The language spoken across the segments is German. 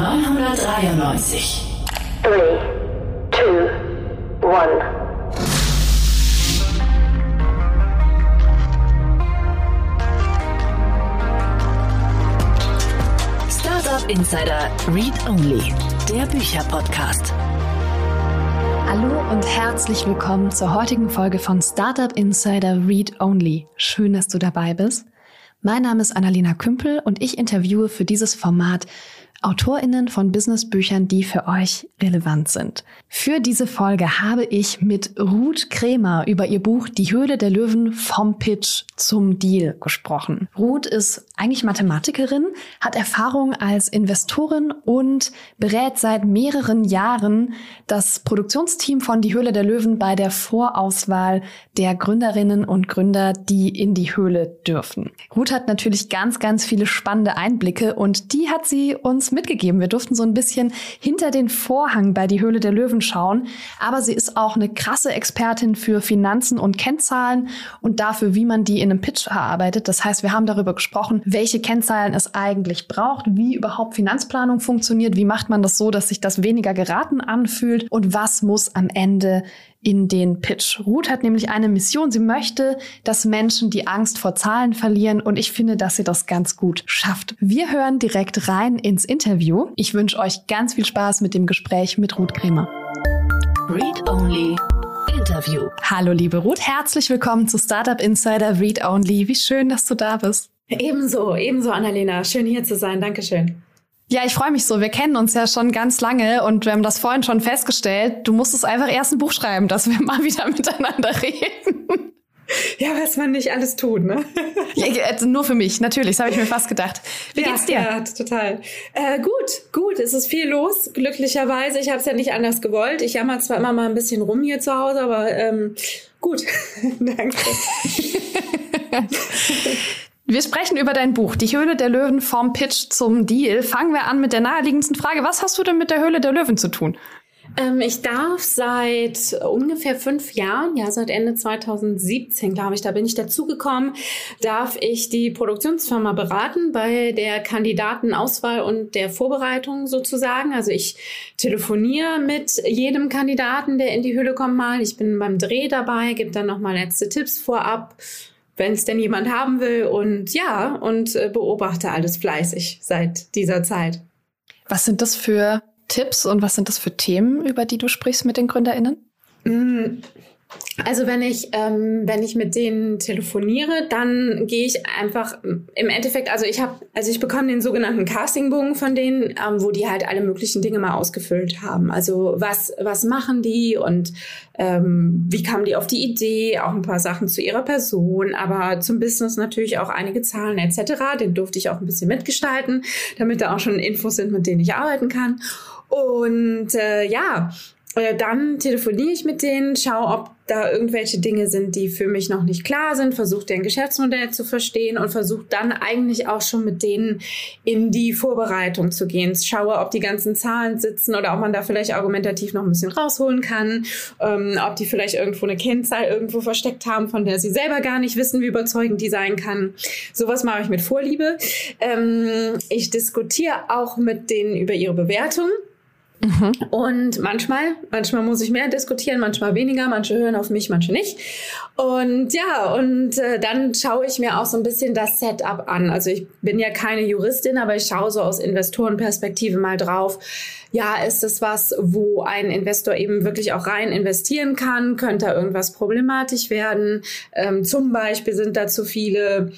993. 3, 2, 1. Startup Insider Read Only, der Bücherpodcast. Hallo und herzlich willkommen zur heutigen Folge von Startup Insider Read Only. Schön, dass du dabei bist. Mein Name ist Annalena Kümpel und ich interviewe für dieses Format AutorInnen von Businessbüchern, die für euch relevant sind. Für diese Folge habe ich mit Ruth Kremer über ihr Buch Die Höhle der Löwen vom Pitch zum Deal gesprochen. Ruth ist eigentlich Mathematikerin, hat Erfahrung als Investorin und berät seit mehreren Jahren das Produktionsteam von Die Höhle der Löwen bei der Vorauswahl der Gründerinnen und Gründer, die in die Höhle dürfen. Ruth hat natürlich ganz, ganz viele spannende Einblicke und die hat sie uns mitgegeben. Wir durften so ein bisschen hinter den Vorhang bei die Höhle der Löwen schauen. Aber sie ist auch eine krasse Expertin für Finanzen und Kennzahlen und dafür, wie man die in einem Pitch verarbeitet. Das heißt, wir haben darüber gesprochen, welche Kennzahlen es eigentlich braucht, wie überhaupt Finanzplanung funktioniert, wie macht man das so, dass sich das weniger geraten anfühlt und was muss am Ende in den Pitch. Ruth hat nämlich eine Mission. Sie möchte, dass Menschen die Angst vor Zahlen verlieren und ich finde, dass sie das ganz gut schafft. Wir hören direkt rein ins Interview. Ich wünsche euch ganz viel Spaß mit dem Gespräch mit Ruth Kremer. Read Only Interview. Hallo liebe Ruth, herzlich willkommen zu Startup Insider Read Only. Wie schön, dass du da bist. Ebenso, ebenso Annalena. Schön hier zu sein. Dankeschön. Ja, ich freue mich so. Wir kennen uns ja schon ganz lange und wir haben das vorhin schon festgestellt. Du musstest einfach erst ein Buch schreiben, dass wir mal wieder miteinander reden. Ja, was man nicht alles tut, ne? Ja, also nur für mich, natürlich, das habe ich mir fast gedacht. Wie ja, geht's dir? Ja, total. Äh, gut, gut, es ist viel los, glücklicherweise. Ich habe es ja nicht anders gewollt. Ich jammer zwar immer mal ein bisschen rum hier zu Hause, aber ähm, gut. Danke. Wir sprechen über dein Buch, Die Höhle der Löwen vom Pitch zum Deal. Fangen wir an mit der naheliegendsten Frage. Was hast du denn mit der Höhle der Löwen zu tun? Ähm, ich darf seit ungefähr fünf Jahren, ja seit Ende 2017, glaube ich, da bin ich dazugekommen, darf ich die Produktionsfirma beraten bei der Kandidatenauswahl und der Vorbereitung sozusagen. Also ich telefoniere mit jedem Kandidaten, der in die Höhle kommt mal. Ich bin beim Dreh dabei, gebe dann nochmal letzte Tipps vorab wenn es denn jemand haben will. Und ja, und äh, beobachte alles fleißig seit dieser Zeit. Was sind das für Tipps und was sind das für Themen, über die du sprichst mit den GründerInnen? Also wenn ich, ähm, wenn ich mit denen telefoniere, dann gehe ich einfach im Endeffekt, also ich habe, also ich bekomme den sogenannten Castingbogen von denen, ähm, wo die halt alle möglichen Dinge mal ausgefüllt haben. Also was, was machen die und ähm, wie kamen die auf die Idee, auch ein paar Sachen zu ihrer Person, aber zum Business natürlich auch einige Zahlen etc. Den durfte ich auch ein bisschen mitgestalten, damit da auch schon Infos sind, mit denen ich arbeiten kann. Und äh, ja, dann telefoniere ich mit denen, schaue, ob da irgendwelche Dinge sind, die für mich noch nicht klar sind, versuche deren Geschäftsmodell zu verstehen und versuche dann eigentlich auch schon mit denen in die Vorbereitung zu gehen. Schaue, ob die ganzen Zahlen sitzen oder ob man da vielleicht argumentativ noch ein bisschen rausholen kann, ähm, ob die vielleicht irgendwo eine Kennzahl irgendwo versteckt haben, von der sie selber gar nicht wissen, wie überzeugend die sein kann. Sowas mache ich mit Vorliebe. Ähm, ich diskutiere auch mit denen über ihre Bewertung. Mhm. Und manchmal, manchmal muss ich mehr diskutieren, manchmal weniger, manche hören auf mich, manche nicht. Und ja, und äh, dann schaue ich mir auch so ein bisschen das Setup an. Also ich bin ja keine Juristin, aber ich schaue so aus Investorenperspektive mal drauf. Ja, ist es was, wo ein Investor eben wirklich auch rein investieren kann? Könnte da irgendwas problematisch werden? Ähm, zum Beispiel sind da zu viele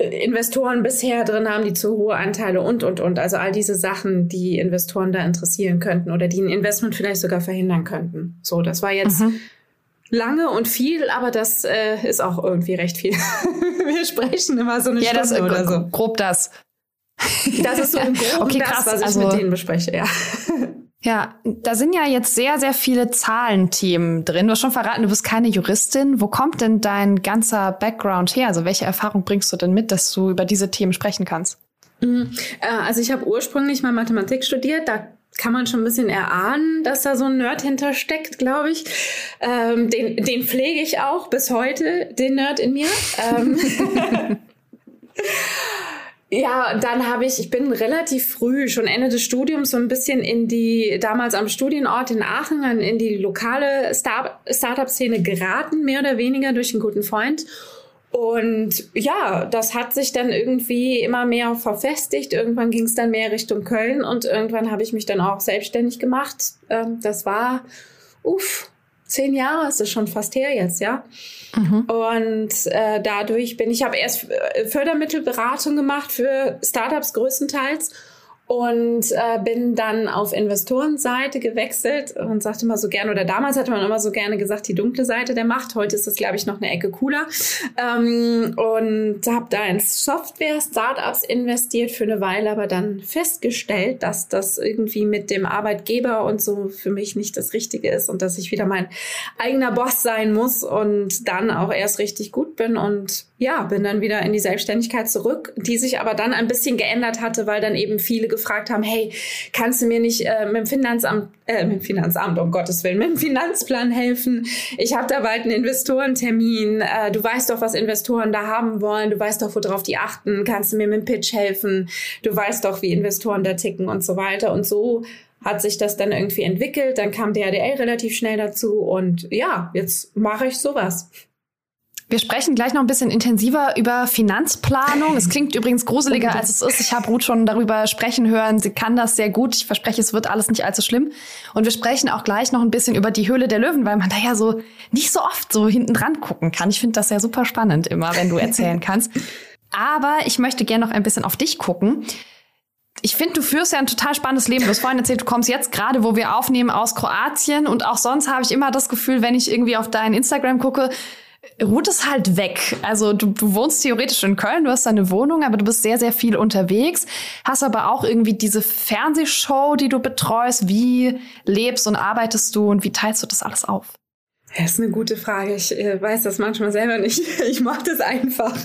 Investoren bisher drin haben, die zu hohe Anteile und, und, und. Also all diese Sachen, die Investoren da interessieren könnten oder die ein Investment vielleicht sogar verhindern könnten. So, das war jetzt mhm. lange und viel, aber das äh, ist auch irgendwie recht viel. Wir sprechen immer so eine ja, Stunde das, oder so. Grob das. Das ist so im Groben okay, krass, das, was ich also, mit denen bespreche, ja. Ja, da sind ja jetzt sehr, sehr viele Zahlenthemen drin. Du hast schon verraten, du bist keine Juristin. Wo kommt denn dein ganzer Background her? Also welche Erfahrung bringst du denn mit, dass du über diese Themen sprechen kannst? Mhm. Äh, also ich habe ursprünglich mal Mathematik studiert. Da kann man schon ein bisschen erahnen, dass da so ein Nerd hintersteckt, glaube ich. Ähm, den, den pflege ich auch bis heute, den Nerd in mir. Ähm Ja, dann habe ich, ich bin relativ früh, schon Ende des Studiums, so ein bisschen in die, damals am Studienort in Aachen, in die lokale Star Startup-Szene geraten, mehr oder weniger durch einen guten Freund. Und ja, das hat sich dann irgendwie immer mehr verfestigt. Irgendwann ging es dann mehr Richtung Köln und irgendwann habe ich mich dann auch selbstständig gemacht. Ähm, das war, uff, zehn Jahre ist es schon fast her jetzt, ja. Mhm. Und äh, dadurch bin ich, habe erst äh, Fördermittelberatung gemacht für Startups größtenteils und äh, bin dann auf Investorenseite gewechselt und sagte mal so gerne, oder damals hatte man immer so gerne gesagt, die dunkle Seite der Macht. Heute ist das, glaube ich, noch eine Ecke cooler. Ähm, und habe da in Software-Startups investiert für eine Weile, aber dann festgestellt, dass das irgendwie mit dem Arbeitgeber und so für mich nicht das Richtige ist und dass ich wieder mein eigener Boss sein muss und dann auch erst richtig gut bin und ja, bin dann wieder in die Selbstständigkeit zurück, die sich aber dann ein bisschen geändert hatte, weil dann eben viele gefragt haben, hey, kannst du mir nicht äh, mit dem Finanzamt, äh, mit dem Finanzamt, um Gottes Willen, mit dem Finanzplan helfen? Ich habe da bald einen Investorentermin. Äh, du weißt doch, was Investoren da haben wollen. Du weißt doch, worauf die achten. Kannst du mir mit dem Pitch helfen? Du weißt doch, wie Investoren da ticken und so weiter. Und so hat sich das dann irgendwie entwickelt. Dann kam DRDL relativ schnell dazu und ja, jetzt mache ich sowas. Wir sprechen gleich noch ein bisschen intensiver über Finanzplanung. Es klingt übrigens gruseliger, als es ist. Ich habe Ruth schon darüber sprechen hören. Sie kann das sehr gut. Ich verspreche, es wird alles nicht allzu schlimm. Und wir sprechen auch gleich noch ein bisschen über die Höhle der Löwen, weil man da ja so nicht so oft so hinten dran gucken kann. Ich finde das ja super spannend immer, wenn du erzählen kannst. Aber ich möchte gerne noch ein bisschen auf dich gucken. Ich finde, du führst ja ein total spannendes Leben. Du hast vorhin erzählt, du kommst jetzt gerade, wo wir aufnehmen, aus Kroatien. Und auch sonst habe ich immer das Gefühl, wenn ich irgendwie auf dein Instagram gucke, Ruth ist halt weg. Also du, du wohnst theoretisch in Köln, du hast deine Wohnung, aber du bist sehr, sehr viel unterwegs, hast aber auch irgendwie diese Fernsehshow, die du betreust. Wie lebst und arbeitest du und wie teilst du das alles auf? Das ist eine gute Frage. Ich äh, weiß das manchmal selber nicht. Ich mache das einfach.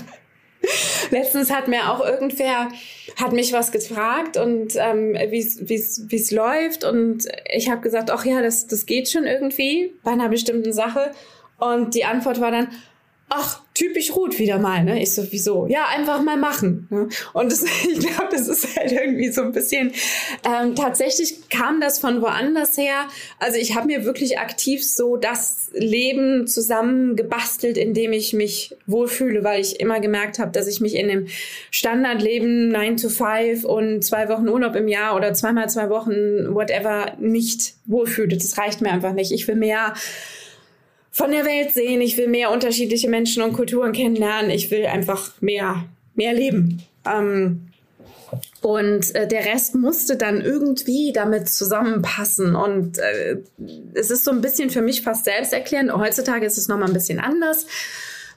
Letztens hat mir auch irgendwer, hat mich was gefragt und ähm, wie es läuft und ich habe gesagt, ach ja, das, das geht schon irgendwie bei einer bestimmten Sache. Und die Antwort war dann, ach, typisch Ruth wieder mal, ne? Ich so, wieso? Ja, einfach mal machen. Ne? Und das, ich glaube, das ist halt irgendwie so ein bisschen, ähm, tatsächlich kam das von woanders her. Also ich habe mir wirklich aktiv so das Leben zusammen gebastelt, in dem ich mich wohlfühle, weil ich immer gemerkt habe, dass ich mich in dem Standardleben 9 to 5 und zwei Wochen Urlaub im Jahr oder zweimal zwei Wochen, whatever, nicht wohlfühle. Das reicht mir einfach nicht. Ich will mehr von der Welt sehen. Ich will mehr unterschiedliche Menschen und Kulturen kennenlernen. Ich will einfach mehr, mehr leben. Ähm, und äh, der Rest musste dann irgendwie damit zusammenpassen. Und äh, es ist so ein bisschen für mich fast selbsterklärend. Heutzutage ist es nochmal ein bisschen anders,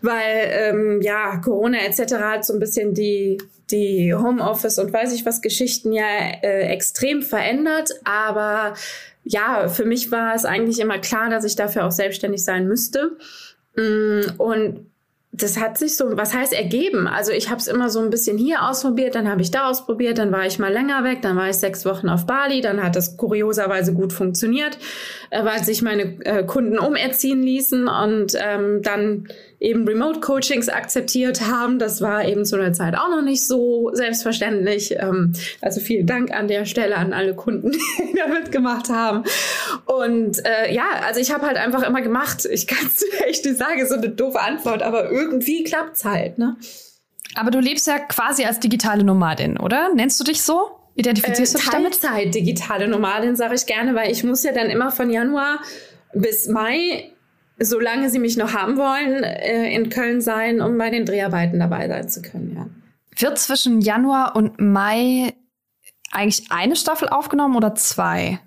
weil ähm, ja, Corona etc. hat so ein bisschen die, die Homeoffice und weiß ich was Geschichten ja äh, extrem verändert. Aber ja, für mich war es eigentlich immer klar, dass ich dafür auch selbstständig sein müsste. Mm, und das hat sich so, was heißt ergeben? Also ich habe es immer so ein bisschen hier ausprobiert, dann habe ich da ausprobiert, dann war ich mal länger weg, dann war ich sechs Wochen auf Bali, dann hat das kurioserweise gut funktioniert, äh, weil sich meine äh, Kunden umerziehen ließen und ähm, dann eben Remote-Coachings akzeptiert haben. Das war eben zu einer Zeit auch noch nicht so selbstverständlich. Ähm, also vielen Dank an der Stelle an alle Kunden, die da mitgemacht haben. Und äh, ja, also ich habe halt einfach immer gemacht. Ich kann es echt nicht sagen, so eine doofe Antwort, aber irgendwie klappt's halt. Ne? Aber du lebst ja quasi als digitale Nomadin, oder? Nennst du dich so? Identifizierst äh, du dich damit? Teilzeit digitale Nomadin sage ich gerne, weil ich muss ja dann immer von Januar bis Mai solange sie mich noch haben wollen, äh, in Köln sein, um bei den Dreharbeiten dabei sein zu können, ja. Wird zwischen Januar und Mai eigentlich eine Staffel aufgenommen oder zwei?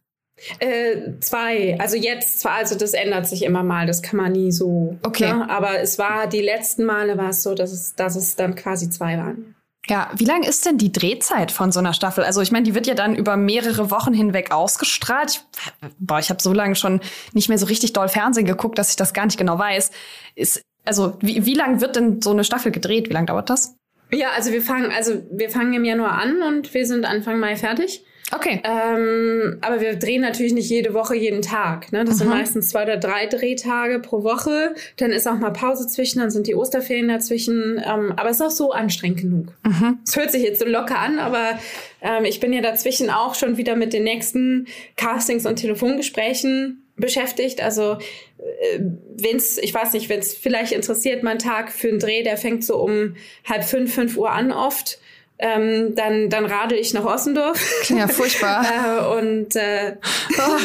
Äh, zwei. Also jetzt zwar, also das ändert sich immer mal, das kann man nie so. Okay. Ne? Aber es war, die letzten Male war es so, dass es, dass es dann quasi zwei waren. Ja, wie lang ist denn die Drehzeit von so einer Staffel? Also ich meine, die wird ja dann über mehrere Wochen hinweg ausgestrahlt. Ich, boah, ich habe so lange schon nicht mehr so richtig doll Fernsehen geguckt, dass ich das gar nicht genau weiß. Ist, also wie, wie lang wird denn so eine Staffel gedreht? Wie lange dauert das? Ja, also wir fangen, also wir fangen im Januar an und wir sind Anfang Mai fertig. Okay. Ähm, aber wir drehen natürlich nicht jede Woche, jeden Tag. Ne? Das mhm. sind meistens zwei oder drei Drehtage pro Woche. Dann ist auch mal Pause zwischen, dann sind die Osterferien dazwischen. Ähm, aber es ist auch so anstrengend genug. Es hört sich jetzt so locker an, aber ähm, ich bin ja dazwischen auch schon wieder mit den nächsten Castings und Telefongesprächen beschäftigt. Also äh, wenn's, ich weiß nicht, wenn es vielleicht interessiert, mein Tag für einen Dreh, der fängt so um halb fünf, fünf Uhr an oft ähm, dann, dann radel ich nach Ossendorf. Ja furchtbar. äh, und äh, oh.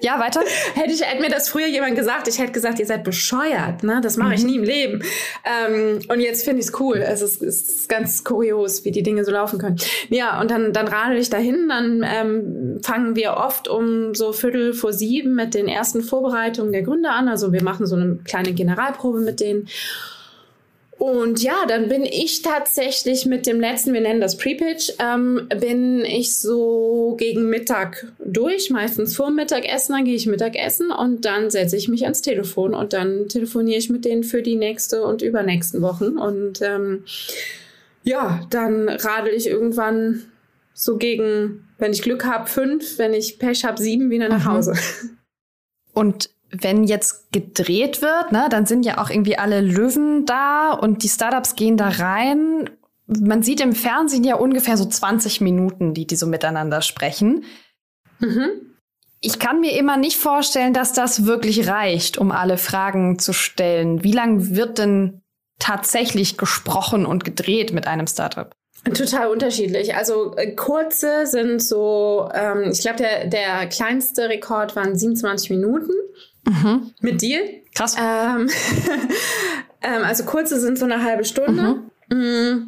ja, weiter. hätte, ich, hätte mir das früher jemand gesagt, ich hätte gesagt, ihr seid bescheuert. Ne? Das mache mhm. ich nie im Leben. Ähm, und jetzt finde ich es cool. Es ist, es ist ganz kurios, wie die Dinge so laufen können. Ja, und dann, dann radel ich dahin. Dann ähm, fangen wir oft um so Viertel vor sieben mit den ersten Vorbereitungen der Gründer an. Also wir machen so eine kleine Generalprobe mit denen. Und ja, dann bin ich tatsächlich mit dem letzten, wir nennen das Pre-Pitch, ähm, bin ich so gegen Mittag durch, meistens vor Mittagessen, dann gehe ich Mittagessen und dann setze ich mich ans Telefon und dann telefoniere ich mit denen für die nächste und übernächsten Wochen. Und ähm, ja, dann radel ich irgendwann so gegen, wenn ich Glück habe, fünf, wenn ich Pech habe, sieben wieder nach mhm. Hause. Und wenn jetzt gedreht wird, ne, dann sind ja auch irgendwie alle Löwen da und die Startups gehen da rein. Man sieht im Fernsehen ja ungefähr so 20 Minuten, die die so miteinander sprechen. Mhm. Ich kann mir immer nicht vorstellen, dass das wirklich reicht, um alle Fragen zu stellen. Wie lang wird denn tatsächlich gesprochen und gedreht mit einem Startup? Total unterschiedlich. Also äh, kurze sind so, ähm, ich glaube, der, der kleinste Rekord waren 27 Minuten. Mhm. Mit dir. Krass. Ähm, ähm, also kurze sind so eine halbe Stunde. Mhm. Mm.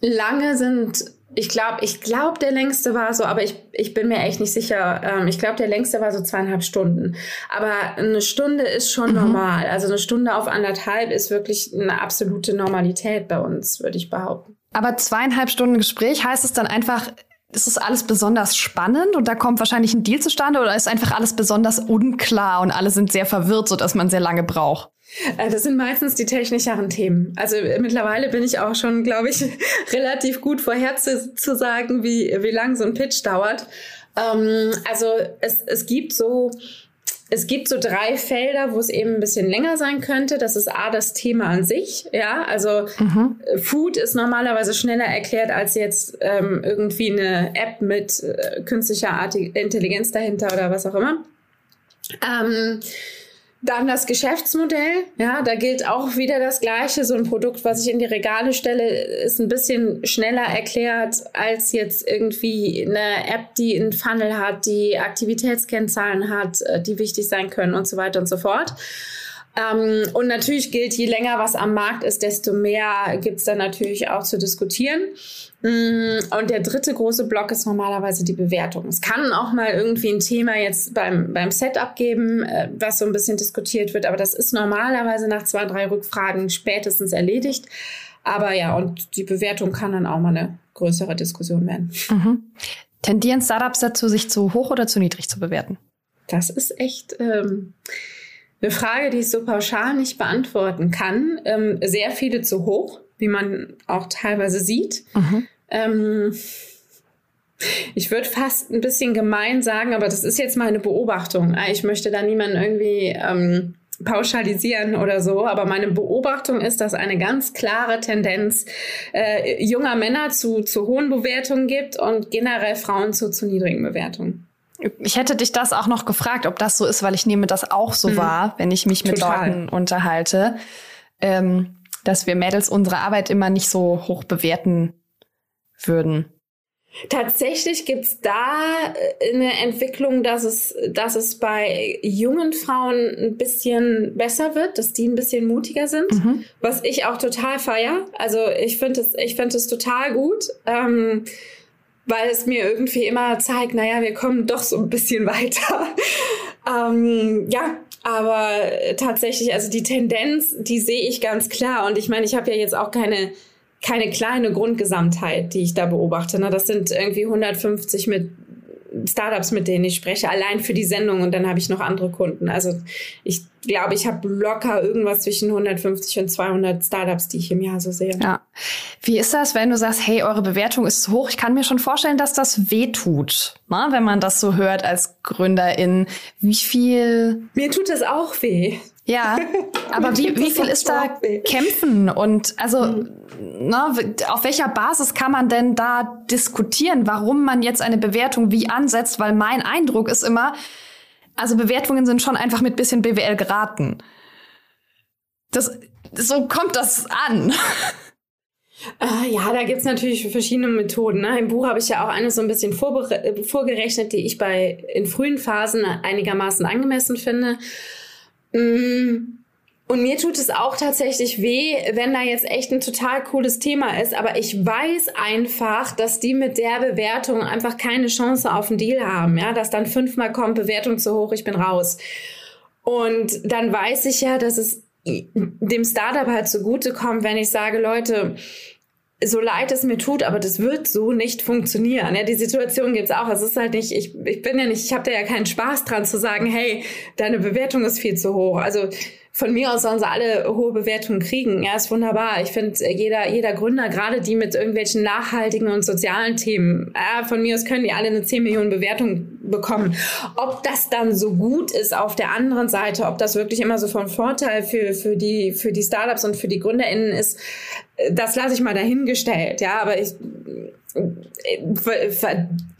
Lange sind, ich glaube, ich glaube, der längste war so, aber ich, ich bin mir echt nicht sicher. Ähm, ich glaube, der längste war so zweieinhalb Stunden. Aber eine Stunde ist schon mhm. normal. Also eine Stunde auf anderthalb ist wirklich eine absolute Normalität bei uns, würde ich behaupten. Aber zweieinhalb Stunden Gespräch heißt es dann einfach, ist es alles besonders spannend und da kommt wahrscheinlich ein Deal zustande oder ist einfach alles besonders unklar und alle sind sehr verwirrt, sodass man sehr lange braucht? Äh, das sind meistens die technischeren Themen. Also äh, mittlerweile bin ich auch schon, glaube ich, relativ gut vorher zu, zu sagen, wie, wie lang so ein Pitch dauert. Ähm, also es, es gibt so es gibt so drei Felder, wo es eben ein bisschen länger sein könnte. Das ist A, das Thema an sich. Ja, also mhm. Food ist normalerweise schneller erklärt als jetzt ähm, irgendwie eine App mit äh, künstlicher Intelligenz dahinter oder was auch immer. Ähm, dann das Geschäftsmodell, ja, da gilt auch wieder das Gleiche. So ein Produkt, was ich in die Regale stelle, ist ein bisschen schneller erklärt als jetzt irgendwie eine App, die einen Funnel hat, die Aktivitätskennzahlen hat, äh, die wichtig sein können und so weiter und so fort. Ähm, und natürlich gilt, je länger was am Markt ist, desto mehr gibt's dann natürlich auch zu diskutieren. Mm, und der dritte große Block ist normalerweise die Bewertung. Es kann auch mal irgendwie ein Thema jetzt beim, beim Setup geben, äh, was so ein bisschen diskutiert wird, aber das ist normalerweise nach zwei, drei Rückfragen spätestens erledigt. Aber ja, und die Bewertung kann dann auch mal eine größere Diskussion werden. Mhm. Tendieren Startups dazu, sich zu hoch oder zu niedrig zu bewerten? Das ist echt. Ähm, eine Frage, die ich so pauschal nicht beantworten kann. Ähm, sehr viele zu hoch, wie man auch teilweise sieht. Mhm. Ähm, ich würde fast ein bisschen gemein sagen, aber das ist jetzt meine Beobachtung. Ah, ich möchte da niemanden irgendwie ähm, pauschalisieren oder so, aber meine Beobachtung ist, dass eine ganz klare Tendenz äh, junger Männer zu, zu hohen Bewertungen gibt und generell Frauen zu, zu niedrigen Bewertungen. Ich hätte dich das auch noch gefragt, ob das so ist, weil ich nehme das auch so mhm. wahr, wenn ich mich mit Total. Leuten unterhalte, ähm, dass wir Mädels unsere Arbeit immer nicht so hoch bewerten würden. Tatsächlich gibt's da äh, eine Entwicklung, dass es, dass es bei jungen Frauen ein bisschen besser wird, dass die ein bisschen mutiger sind, mhm. was ich auch total feier. Also ich finde es, ich finde es total gut. Ähm, weil es mir irgendwie immer zeigt, naja, wir kommen doch so ein bisschen weiter. ähm, ja, aber tatsächlich, also die Tendenz, die sehe ich ganz klar. Und ich meine, ich habe ja jetzt auch keine, keine kleine Grundgesamtheit, die ich da beobachte. Ne? Das sind irgendwie 150 mit Startups, mit denen ich spreche, allein für die Sendung und dann habe ich noch andere Kunden. Also ich glaube, ich habe locker irgendwas zwischen 150 und 200 Startups, die ich im Jahr so sehe. Ja. Wie ist das, wenn du sagst, hey, eure Bewertung ist zu hoch? Ich kann mir schon vorstellen, dass das wehtut, ne? wenn man das so hört als Gründerin. Wie viel? Mir tut das auch weh. Ja, aber wie, wie viel ist da Kämpfen und also mhm. ne, auf welcher Basis kann man denn da diskutieren, warum man jetzt eine Bewertung wie ansetzt? Weil mein Eindruck ist immer, also Bewertungen sind schon einfach mit bisschen BWL geraten. Das, so kommt das an. Äh, ja, da gibt's natürlich verschiedene Methoden. Ne? Im Buch habe ich ja auch eine so ein bisschen vorgerechnet, die ich bei in frühen Phasen einigermaßen angemessen finde. Mm. Und mir tut es auch tatsächlich weh, wenn da jetzt echt ein total cooles Thema ist. Aber ich weiß einfach, dass die mit der Bewertung einfach keine Chance auf einen Deal haben. Ja, dass dann fünfmal kommt, Bewertung zu hoch, ich bin raus. Und dann weiß ich ja, dass es dem Startup halt zugutekommt, wenn ich sage, Leute, so leid es mir tut, aber das wird so nicht funktionieren. Ja, die Situation gibt's auch. Es ist halt nicht, ich, ich bin ja nicht, ich habe da ja keinen Spaß dran zu sagen, hey, deine Bewertung ist viel zu hoch. Also von mir aus sollen sie alle hohe Bewertungen kriegen. Ja, ist wunderbar. Ich finde, jeder, jeder Gründer, gerade die mit irgendwelchen nachhaltigen und sozialen Themen, ja, von mir aus können die alle eine 10 Millionen Bewertung bekommen. Ob das dann so gut ist auf der anderen Seite, ob das wirklich immer so von Vorteil für, für, die, für die Startups und für die GründerInnen ist, das lasse ich mal dahingestellt. Ja, aber ich,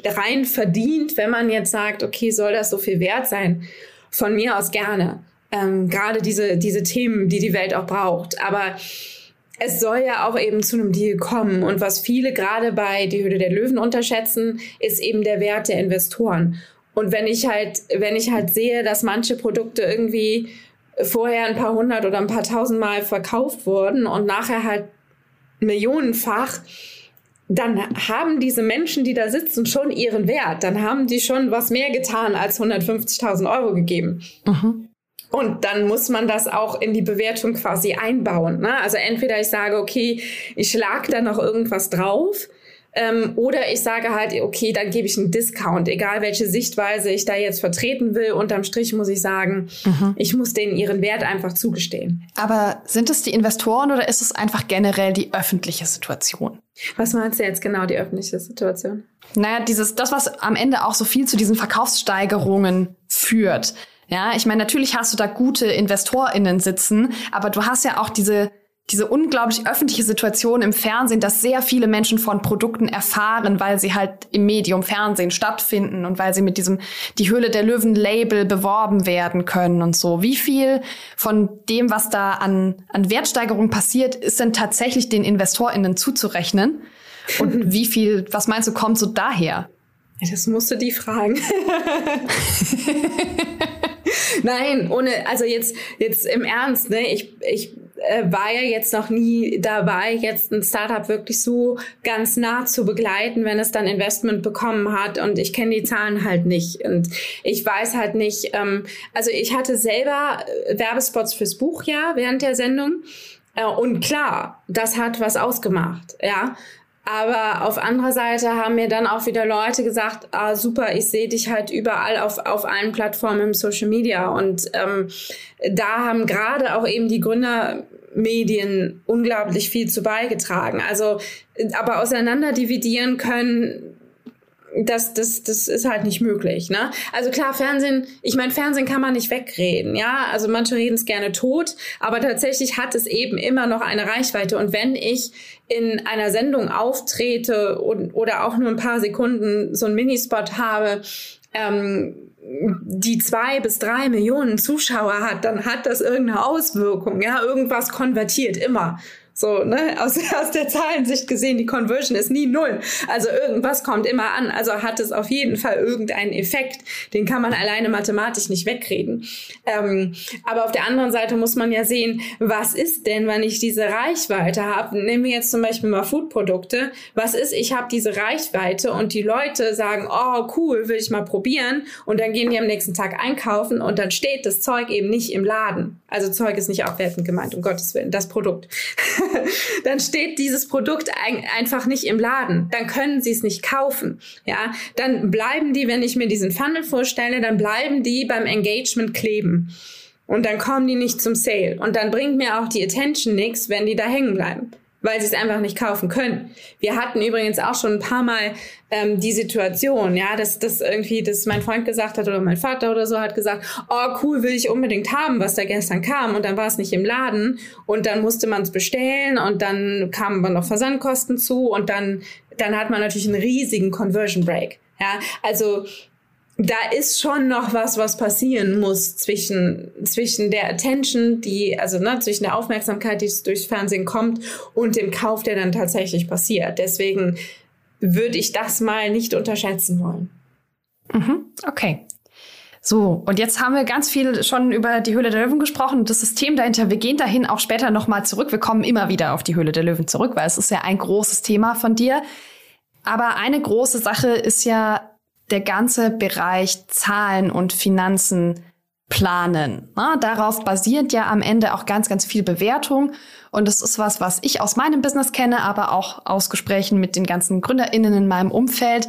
rein verdient, wenn man jetzt sagt, okay, soll das so viel wert sein? Von mir aus gerne ähm, gerade diese, diese Themen, die die Welt auch braucht. Aber es soll ja auch eben zu einem Deal kommen. Und was viele gerade bei Die Höhle der Löwen unterschätzen, ist eben der Wert der Investoren. Und wenn ich halt, wenn ich halt sehe, dass manche Produkte irgendwie vorher ein paar hundert oder ein paar tausend Mal verkauft wurden und nachher halt millionenfach, dann haben diese Menschen, die da sitzen, schon ihren Wert. Dann haben die schon was mehr getan als 150.000 Euro gegeben. Mhm. Und dann muss man das auch in die Bewertung quasi einbauen. Ne? Also entweder ich sage, okay, ich schlag da noch irgendwas drauf. Ähm, oder ich sage halt, okay, dann gebe ich einen Discount, egal welche Sichtweise ich da jetzt vertreten will. Unterm Strich muss ich sagen, mhm. ich muss denen ihren Wert einfach zugestehen. Aber sind es die Investoren oder ist es einfach generell die öffentliche Situation? Was meinst du jetzt genau, die öffentliche Situation? Naja, dieses, das, was am Ende auch so viel zu diesen Verkaufssteigerungen führt. Ja, ich meine, natürlich hast du da gute InvestorInnen sitzen, aber du hast ja auch diese diese unglaublich öffentliche Situation im Fernsehen, dass sehr viele Menschen von Produkten erfahren, weil sie halt im Medium Fernsehen stattfinden und weil sie mit diesem Die Höhle der Löwen Label beworben werden können und so. Wie viel von dem, was da an, an Wertsteigerung passiert, ist denn tatsächlich den InvestorInnen zuzurechnen? Und wie viel, was meinst du, kommt so daher? Das musst du die fragen. Nein, ohne, also jetzt, jetzt im Ernst, ne? Ich, ich äh, war ja jetzt noch nie dabei, jetzt ein Startup wirklich so ganz nah zu begleiten, wenn es dann Investment bekommen hat. Und ich kenne die Zahlen halt nicht. Und ich weiß halt nicht, ähm, also ich hatte selber äh, Werbespots fürs Buch ja während der Sendung. Äh, und klar, das hat was ausgemacht, ja. Aber auf anderer Seite haben mir dann auch wieder Leute gesagt, ah, super, ich sehe dich halt überall auf, auf allen Plattformen im Social Media. Und ähm, da haben gerade auch eben die Gründermedien unglaublich viel zu beigetragen. Also, aber auseinander dividieren können, das, das, das ist halt nicht möglich. Ne? Also klar, Fernsehen, ich meine, Fernsehen kann man nicht wegreden, ja. Also manche reden es gerne tot, aber tatsächlich hat es eben immer noch eine Reichweite. Und wenn ich in einer Sendung auftrete und, oder auch nur ein paar Sekunden so einen Minispot habe, ähm, die zwei bis drei Millionen Zuschauer hat, dann hat das irgendeine Auswirkung. Ja, irgendwas konvertiert immer. So, ne, aus, aus der Zahlensicht gesehen, die Conversion ist nie null. Also irgendwas kommt immer an. Also hat es auf jeden Fall irgendeinen Effekt. Den kann man alleine mathematisch nicht wegreden. Ähm, aber auf der anderen Seite muss man ja sehen, was ist denn, wenn ich diese Reichweite habe? Nehmen wir jetzt zum Beispiel mal Foodprodukte. Was ist, ich habe diese Reichweite und die Leute sagen, oh cool, will ich mal probieren. Und dann gehen die am nächsten Tag einkaufen und dann steht das Zeug eben nicht im Laden. Also Zeug ist nicht aufwertend gemeint, um Gottes Willen, das Produkt, dann steht dieses Produkt ein, einfach nicht im Laden. Dann können sie es nicht kaufen. Ja, dann bleiben die, wenn ich mir diesen Funnel vorstelle, dann bleiben die beim Engagement kleben. Und dann kommen die nicht zum Sale. Und dann bringt mir auch die Attention nichts, wenn die da hängen bleiben weil sie es einfach nicht kaufen können. Wir hatten übrigens auch schon ein paar Mal ähm, die Situation, ja, dass das irgendwie, dass mein Freund gesagt hat oder mein Vater oder so hat gesagt, oh cool, will ich unbedingt haben, was da gestern kam und dann war es nicht im Laden und dann musste man es bestellen und dann kamen aber noch Versandkosten zu und dann dann hat man natürlich einen riesigen Conversion Break. Ja, also da ist schon noch was, was passieren muss zwischen, zwischen der Attention, die, also ne, zwischen der Aufmerksamkeit, die durchs Fernsehen kommt und dem Kauf, der dann tatsächlich passiert. Deswegen würde ich das mal nicht unterschätzen wollen. Mhm, okay. So, und jetzt haben wir ganz viel schon über die Höhle der Löwen gesprochen und das System dahinter. Wir gehen dahin auch später nochmal zurück. Wir kommen immer wieder auf die Höhle der Löwen zurück, weil es ist ja ein großes Thema von dir. Aber eine große Sache ist ja der ganze Bereich Zahlen und Finanzen planen. Na, darauf basiert ja am Ende auch ganz, ganz viel Bewertung. Und das ist was, was ich aus meinem Business kenne, aber auch aus Gesprächen mit den ganzen GründerInnen in meinem Umfeld.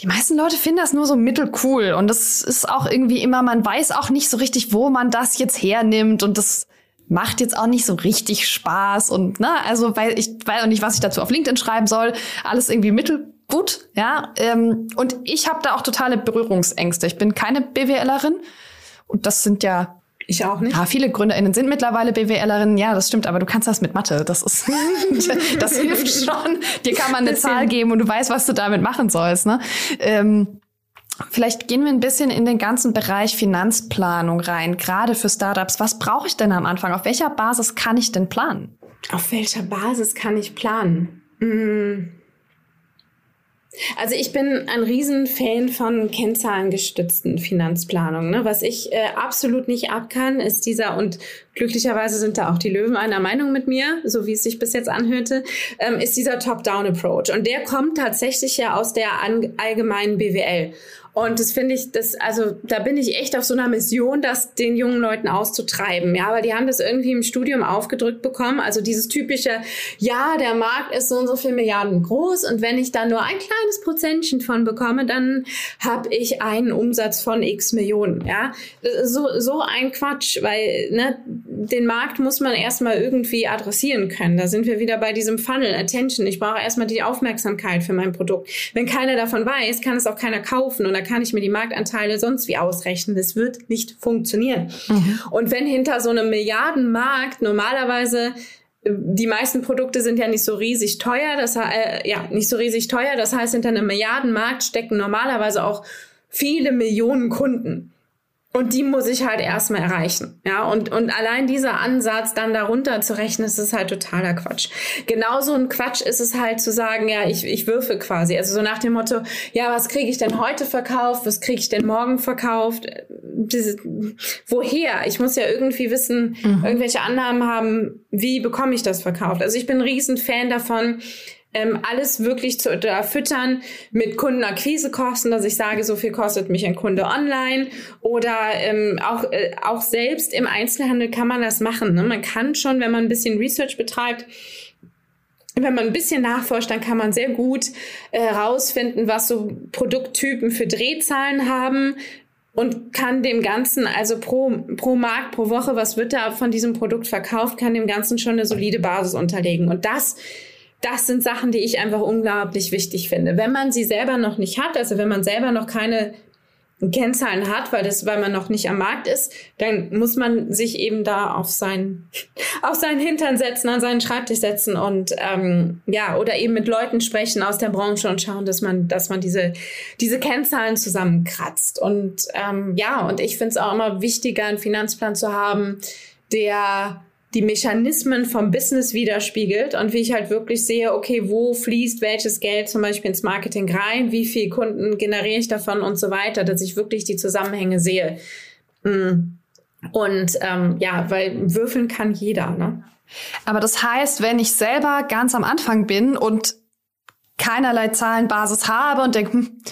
Die meisten Leute finden das nur so mittelcool. Und das ist auch irgendwie immer, man weiß auch nicht so richtig, wo man das jetzt hernimmt. Und das macht jetzt auch nicht so richtig Spaß. Und, ne, also, weil ich weiß auch nicht, was ich dazu auf LinkedIn schreiben soll. Alles irgendwie mittelcool gut, ja. Ähm, und ich habe da auch totale Berührungsängste. Ich bin keine BWLerin und das sind ja ich auch nicht. Ja, viele GründerInnen sind mittlerweile BWLerinnen. Ja, das stimmt, aber du kannst das mit Mathe. Das ist, das hilft schon. Dir kann man eine Zahl geben und du weißt, was du damit machen sollst, ne? Ähm, Vielleicht gehen wir ein bisschen in den ganzen Bereich Finanzplanung rein, gerade für Startups. Was brauche ich denn am Anfang? Auf welcher Basis kann ich denn planen? Auf welcher Basis kann ich planen? Hm. Also ich bin ein Riesenfan von kennzahlengestützten Finanzplanung. Ne? Was ich äh, absolut nicht abkann, ist dieser, und glücklicherweise sind da auch die Löwen einer Meinung mit mir, so wie es sich bis jetzt anhörte, ähm, ist dieser Top-Down-Approach. Und der kommt tatsächlich ja aus der allgemeinen BWL. Und das finde ich, das, also da bin ich echt auf so einer Mission, das den jungen Leuten auszutreiben. Ja, weil die haben das irgendwie im Studium aufgedrückt bekommen. Also dieses typische, ja, der Markt ist so und so viel Milliarden groß und wenn ich da nur ein kleines Prozentchen von bekomme, dann habe ich einen Umsatz von x Millionen. Ja, so, so ein Quatsch, weil ne, den Markt muss man erstmal irgendwie adressieren können. Da sind wir wieder bei diesem Funnel, Attention. Ich brauche erstmal die Aufmerksamkeit für mein Produkt. Wenn keiner davon weiß, kann es auch keiner kaufen. Kann ich mir die Marktanteile sonst wie ausrechnen. Das wird nicht funktionieren. Mhm. Und wenn hinter so einem Milliardenmarkt normalerweise äh, die meisten Produkte sind ja nicht so riesig teuer, das äh, ja nicht so riesig teuer. Das heißt, hinter einem Milliardenmarkt stecken normalerweise auch viele Millionen Kunden. Und die muss ich halt erstmal erreichen. Ja, und, und allein dieser Ansatz dann darunter zu rechnen, ist halt totaler Quatsch. Genauso ein Quatsch ist es halt zu sagen, ja, ich, ich würfe quasi. Also so nach dem Motto, ja, was kriege ich denn heute verkauft? Was kriege ich denn morgen verkauft? Diese, woher? Ich muss ja irgendwie wissen, mhm. irgendwelche Annahmen haben, wie bekomme ich das verkauft? Also ich bin ein Riesenfan davon, ähm, alles wirklich zu da füttern mit Kundenakquisekosten, dass ich sage, so viel kostet mich ein Kunde online oder ähm, auch, äh, auch selbst im Einzelhandel kann man das machen. Ne? Man kann schon, wenn man ein bisschen Research betreibt, wenn man ein bisschen nachforscht, dann kann man sehr gut herausfinden, äh, was so Produkttypen für Drehzahlen haben, und kann dem Ganzen, also pro, pro Markt, pro Woche, was wird da von diesem Produkt verkauft, kann dem Ganzen schon eine solide Basis unterlegen. Und das das sind Sachen, die ich einfach unglaublich wichtig finde. Wenn man sie selber noch nicht hat, also wenn man selber noch keine Kennzahlen hat, weil das, weil man noch nicht am Markt ist, dann muss man sich eben da auf seinen, auf seinen Hintern setzen, an seinen Schreibtisch setzen und ähm, ja oder eben mit Leuten sprechen aus der Branche und schauen, dass man, dass man diese diese Kennzahlen zusammenkratzt und ähm, ja und ich finde es auch immer wichtiger, einen Finanzplan zu haben, der die Mechanismen vom Business widerspiegelt und wie ich halt wirklich sehe, okay, wo fließt welches Geld zum Beispiel ins Marketing rein, wie viel Kunden generiere ich davon und so weiter, dass ich wirklich die Zusammenhänge sehe. Mm. Und ähm, ja, weil würfeln kann jeder. Ne? Aber das heißt, wenn ich selber ganz am Anfang bin und keinerlei Zahlenbasis habe und denke, hm,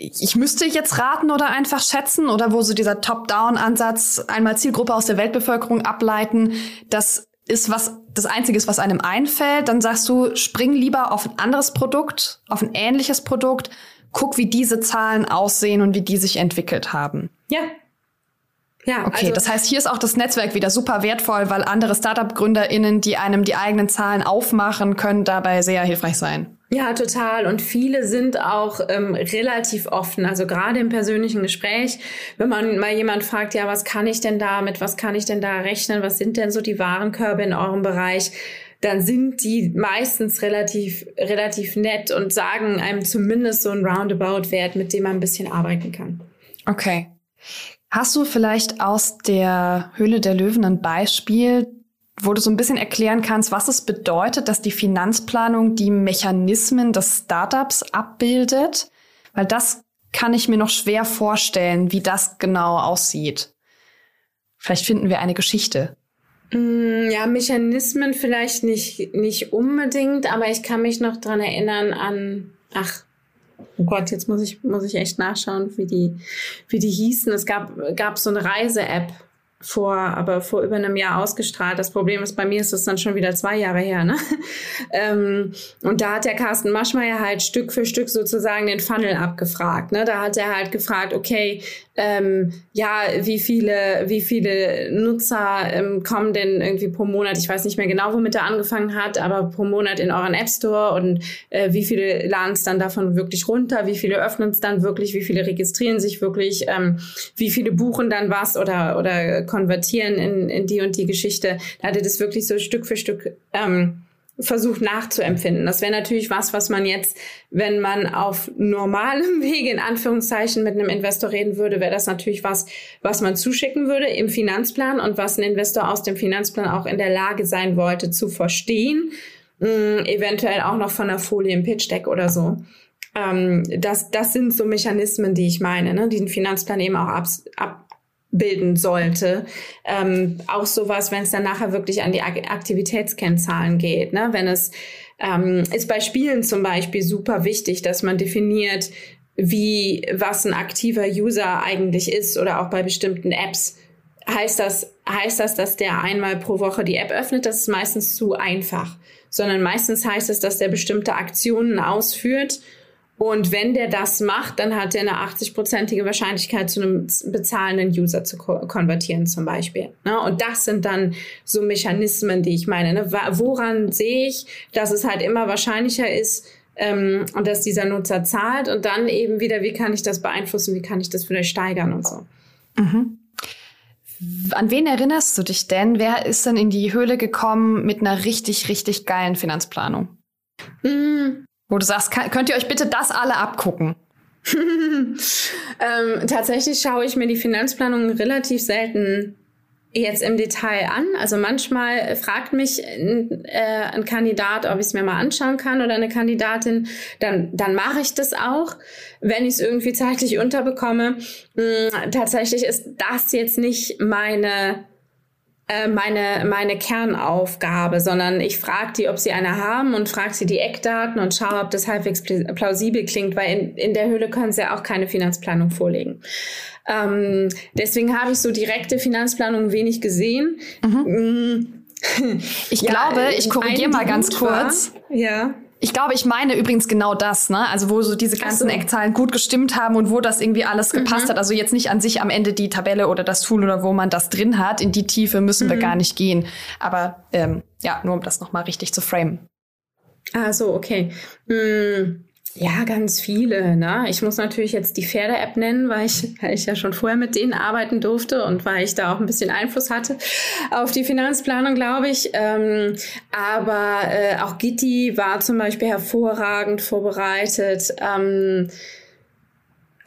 ich müsste jetzt raten oder einfach schätzen oder wo so dieser Top-Down-Ansatz einmal Zielgruppe aus der Weltbevölkerung ableiten, das ist was das Einzige ist, was einem einfällt, dann sagst du, spring lieber auf ein anderes Produkt, auf ein ähnliches Produkt, guck, wie diese Zahlen aussehen und wie die sich entwickelt haben. Ja, ja, okay, also, das heißt, hier ist auch das Netzwerk wieder super wertvoll, weil andere Startup-GründerInnen, die einem die eigenen Zahlen aufmachen, können dabei sehr hilfreich sein. Ja, total. Und viele sind auch ähm, relativ offen. Also gerade im persönlichen Gespräch, wenn man mal jemand fragt, ja, was kann ich denn damit, was kann ich denn da rechnen, was sind denn so die Warenkörbe in eurem Bereich? dann sind die meistens relativ, relativ nett und sagen einem zumindest so einen Roundabout-Wert, mit dem man ein bisschen arbeiten kann. Okay. Hast du vielleicht aus der Höhle der Löwen ein Beispiel, wo du so ein bisschen erklären kannst, was es bedeutet, dass die Finanzplanung die Mechanismen des Startups abbildet? Weil das kann ich mir noch schwer vorstellen, wie das genau aussieht. Vielleicht finden wir eine Geschichte. Mm, ja, Mechanismen vielleicht nicht, nicht unbedingt, aber ich kann mich noch dran erinnern an, ach, Oh Gott, jetzt muss ich, muss ich echt nachschauen, wie die, wie die hießen. Es gab, gab so eine Reise-App vor, aber vor über einem Jahr ausgestrahlt. Das Problem ist, bei mir ist es dann schon wieder zwei Jahre her, ne? ähm, und da hat der Carsten Maschmeyer halt Stück für Stück sozusagen den Funnel abgefragt, ne? Da hat er halt gefragt, okay, ähm, ja, wie viele, wie viele Nutzer ähm, kommen denn irgendwie pro Monat? Ich weiß nicht mehr genau, womit er angefangen hat, aber pro Monat in euren App Store und äh, wie viele laden es dann davon wirklich runter? Wie viele öffnen es dann wirklich? Wie viele registrieren sich wirklich? Ähm, wie viele buchen dann was oder, oder konvertieren in, in die und die Geschichte? Da hat er das wirklich so Stück für Stück ähm, versucht nachzuempfinden. Das wäre natürlich was, was man jetzt, wenn man auf normalem Wege in Anführungszeichen mit einem Investor reden würde, wäre das natürlich was, was man zuschicken würde im Finanzplan und was ein Investor aus dem Finanzplan auch in der Lage sein wollte zu verstehen, mh, eventuell auch noch von der Folie im Pitch Deck oder so. Ähm, das, das sind so Mechanismen, die ich meine, ne, die den Finanzplan eben auch ab, ab, bilden sollte. Ähm, auch sowas, wenn es dann nachher wirklich an die Aktivitätskennzahlen geht. Ne? Wenn es ähm, ist bei Spielen zum Beispiel super wichtig, dass man definiert, wie was ein aktiver User eigentlich ist oder auch bei bestimmten Apps. Heißt das, heißt das, dass der einmal pro Woche die App öffnet? Das ist meistens zu einfach. Sondern meistens heißt es, dass der bestimmte Aktionen ausführt und wenn der das macht, dann hat er eine 80-prozentige Wahrscheinlichkeit, zu einem bezahlenden User zu konvertieren zum Beispiel. Ne? Und das sind dann so Mechanismen, die ich meine. Ne? Woran sehe ich, dass es halt immer wahrscheinlicher ist, ähm, und dass dieser Nutzer zahlt und dann eben wieder, wie kann ich das beeinflussen, wie kann ich das wieder steigern und so. Mhm. An wen erinnerst du dich denn? Wer ist denn in die Höhle gekommen mit einer richtig, richtig geilen Finanzplanung? Mhm. Wo du sagst, kann, könnt ihr euch bitte das alle abgucken? ähm, tatsächlich schaue ich mir die Finanzplanung relativ selten jetzt im Detail an. Also manchmal fragt mich ein, äh, ein Kandidat, ob ich es mir mal anschauen kann oder eine Kandidatin, dann, dann mache ich das auch, wenn ich es irgendwie zeitlich unterbekomme. Hm, tatsächlich ist das jetzt nicht meine äh, meine, meine Kernaufgabe, sondern ich frage die, ob sie eine haben und frage sie die Eckdaten und schaue, ob das halbwegs plausibel klingt, weil in, in der Höhle können sie ja auch keine Finanzplanung vorlegen. Ähm, deswegen habe ich so direkte Finanzplanung wenig gesehen. Mhm. Ich ja, glaube, ich korrigiere mal ganz kurz. War, ja. Ich glaube, ich meine übrigens genau das, ne? Also wo so diese ganzen so. Eckzahlen gut gestimmt haben und wo das irgendwie alles gepasst mhm. hat. Also jetzt nicht an sich am Ende die Tabelle oder das Tool oder wo man das drin hat. In die Tiefe müssen mhm. wir gar nicht gehen. Aber ähm, ja, nur um das nochmal richtig zu framen. Ah, so, okay. Hm. Ja, ganz viele. Ne? Ich muss natürlich jetzt die Pferde-App nennen, weil ich, weil ich ja schon vorher mit denen arbeiten durfte und weil ich da auch ein bisschen Einfluss hatte auf die Finanzplanung, glaube ich. Ähm, aber äh, auch Gitti war zum Beispiel hervorragend vorbereitet. Ähm,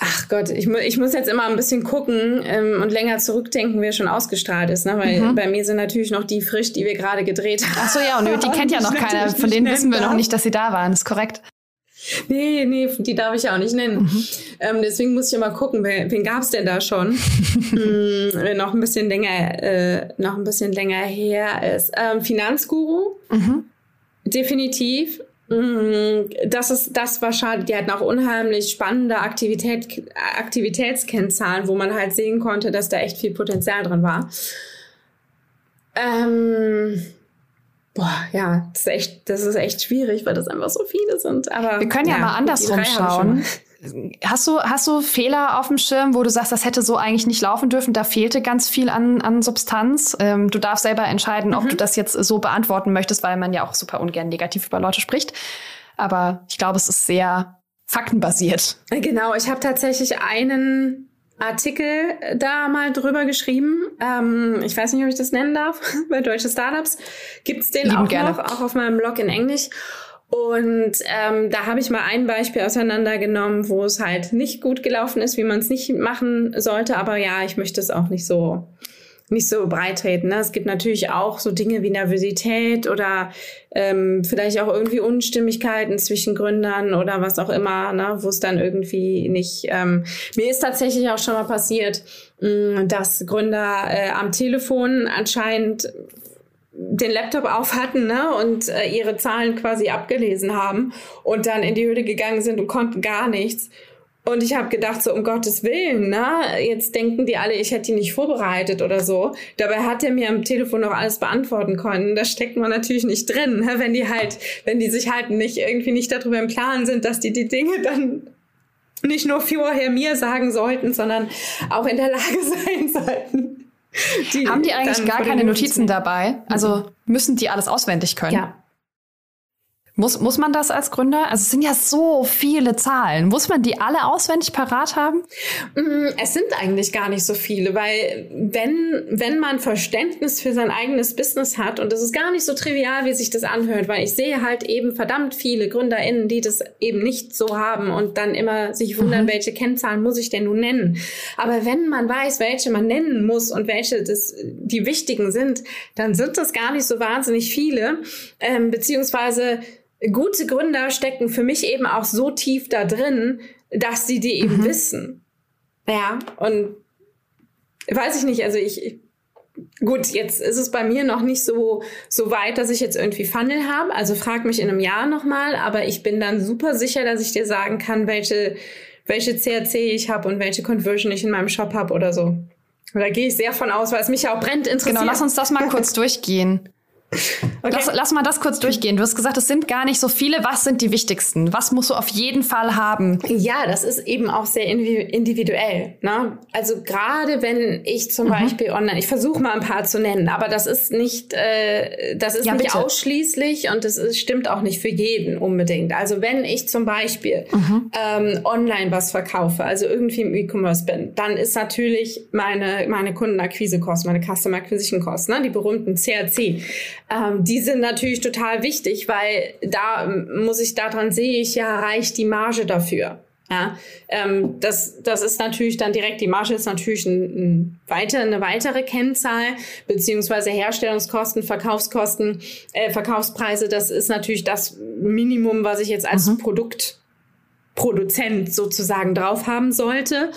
Ach Gott, ich, mu ich muss jetzt immer ein bisschen gucken ähm, und länger zurückdenken, wer schon ausgestrahlt ist, ne? Weil mhm. bei mir sind natürlich noch die frisch, die wir gerade gedreht haben. Ach so, ja, und die kennt ja noch keiner. Von denen wissen wir noch nicht, dass sie da waren. Das ist korrekt. Nee, nee, die darf ich ja auch nicht nennen. Mhm. Ähm, deswegen muss ich immer gucken, wer, wen gab es denn da schon? hm, noch ein bisschen länger, äh, noch ein bisschen länger her ist. Ähm, Finanzguru, mhm. definitiv. Mm, das ist, das war schade. Die hatten auch unheimlich spannende Aktivität, Aktivitätskennzahlen, wo man halt sehen konnte, dass da echt viel Potenzial drin war. Ähm, boah, ja, das ist echt, das ist echt schwierig, weil das einfach so viele sind. Aber wir können ja, ja mal andersrum schauen. Hast du, hast du Fehler auf dem Schirm, wo du sagst, das hätte so eigentlich nicht laufen dürfen? Da fehlte ganz viel an, an Substanz. Ähm, du darfst selber entscheiden, mhm. ob du das jetzt so beantworten möchtest, weil man ja auch super ungern negativ über Leute spricht. Aber ich glaube, es ist sehr faktenbasiert. Genau, ich habe tatsächlich einen Artikel da mal drüber geschrieben. Ähm, ich weiß nicht, ob ich das nennen darf. Bei Deutsche Startups gibt's den Lieben auch gerne. noch, auch auf meinem Blog in Englisch. Und ähm, da habe ich mal ein Beispiel auseinandergenommen, wo es halt nicht gut gelaufen ist, wie man es nicht machen sollte. Aber ja, ich möchte es auch nicht so nicht so breit treten. Ne? Es gibt natürlich auch so Dinge wie Nervosität oder ähm, vielleicht auch irgendwie Unstimmigkeiten zwischen Gründern oder was auch immer, ne? wo es dann irgendwie nicht. Ähm, mir ist tatsächlich auch schon mal passiert, mh, mm, dass Gründer äh, am Telefon anscheinend den Laptop auf hatten ne, und äh, ihre Zahlen quasi abgelesen haben und dann in die Höhle gegangen sind und konnten gar nichts. Und ich habe gedacht, so um Gottes Willen, ne? Jetzt denken die alle, ich hätte die nicht vorbereitet oder so. Dabei hat er mir am Telefon noch alles beantworten können. Da steckt man natürlich nicht drin, ne? wenn die halt, wenn die sich halt nicht irgendwie nicht darüber im Klaren sind, dass die die Dinge dann nicht nur vorher mir sagen sollten, sondern auch in der Lage sein sollten. Die Haben die eigentlich gar keine Notizen dabei? Also müssen die alles auswendig können? Ja. Muss, muss man das als Gründer? Also es sind ja so viele Zahlen. Muss man die alle auswendig parat haben? Mm, es sind eigentlich gar nicht so viele, weil wenn, wenn man Verständnis für sein eigenes Business hat, und das ist gar nicht so trivial, wie sich das anhört, weil ich sehe halt eben verdammt viele GründerInnen, die das eben nicht so haben und dann immer sich wundern, mhm. welche Kennzahlen muss ich denn nun nennen. Aber wenn man weiß, welche man nennen muss und welche das, die wichtigen sind, dann sind das gar nicht so wahnsinnig viele, ähm, beziehungsweise gute Gründer stecken für mich eben auch so tief da drin, dass sie die eben mhm. wissen. Ja, und weiß ich nicht, also ich, Gut, jetzt ist es bei mir noch nicht so, so weit, dass ich jetzt irgendwie Funnel habe. Also frag mich in einem Jahr nochmal, aber ich bin dann super sicher, dass ich dir sagen kann, welche, welche CRC ich habe und welche Conversion ich in meinem Shop habe oder so. Da gehe ich sehr von aus, weil es mich ja auch brennt interessiert. Genau, lass uns das mal kurz durchgehen. Okay. Lass, lass, mal das kurz durchgehen. Du hast gesagt, es sind gar nicht so viele. Was sind die wichtigsten? Was musst du auf jeden Fall haben? Ja, das ist eben auch sehr individuell. Ne? Also gerade wenn ich zum mhm. Beispiel online, ich versuche mal ein paar zu nennen, aber das ist nicht, äh, das ist ja, nicht bitte. ausschließlich und das ist, stimmt auch nicht für jeden unbedingt. Also wenn ich zum Beispiel mhm. ähm, online was verkaufe, also irgendwie im E-Commerce bin, dann ist natürlich meine meine Kundenakquisekosten, meine Customer Acquisition Kosten, ne? die berühmten CRC ähm, die sind natürlich total wichtig, weil da muss ich, daran sehe ich ja, reicht die Marge dafür. Ja, ähm, das, das ist natürlich dann direkt, die Marge ist natürlich ein, ein weiter, eine weitere Kennzahl, beziehungsweise Herstellungskosten, Verkaufskosten, äh, Verkaufspreise, das ist natürlich das Minimum, was ich jetzt als mhm. Produkt Produzent sozusagen drauf haben sollte.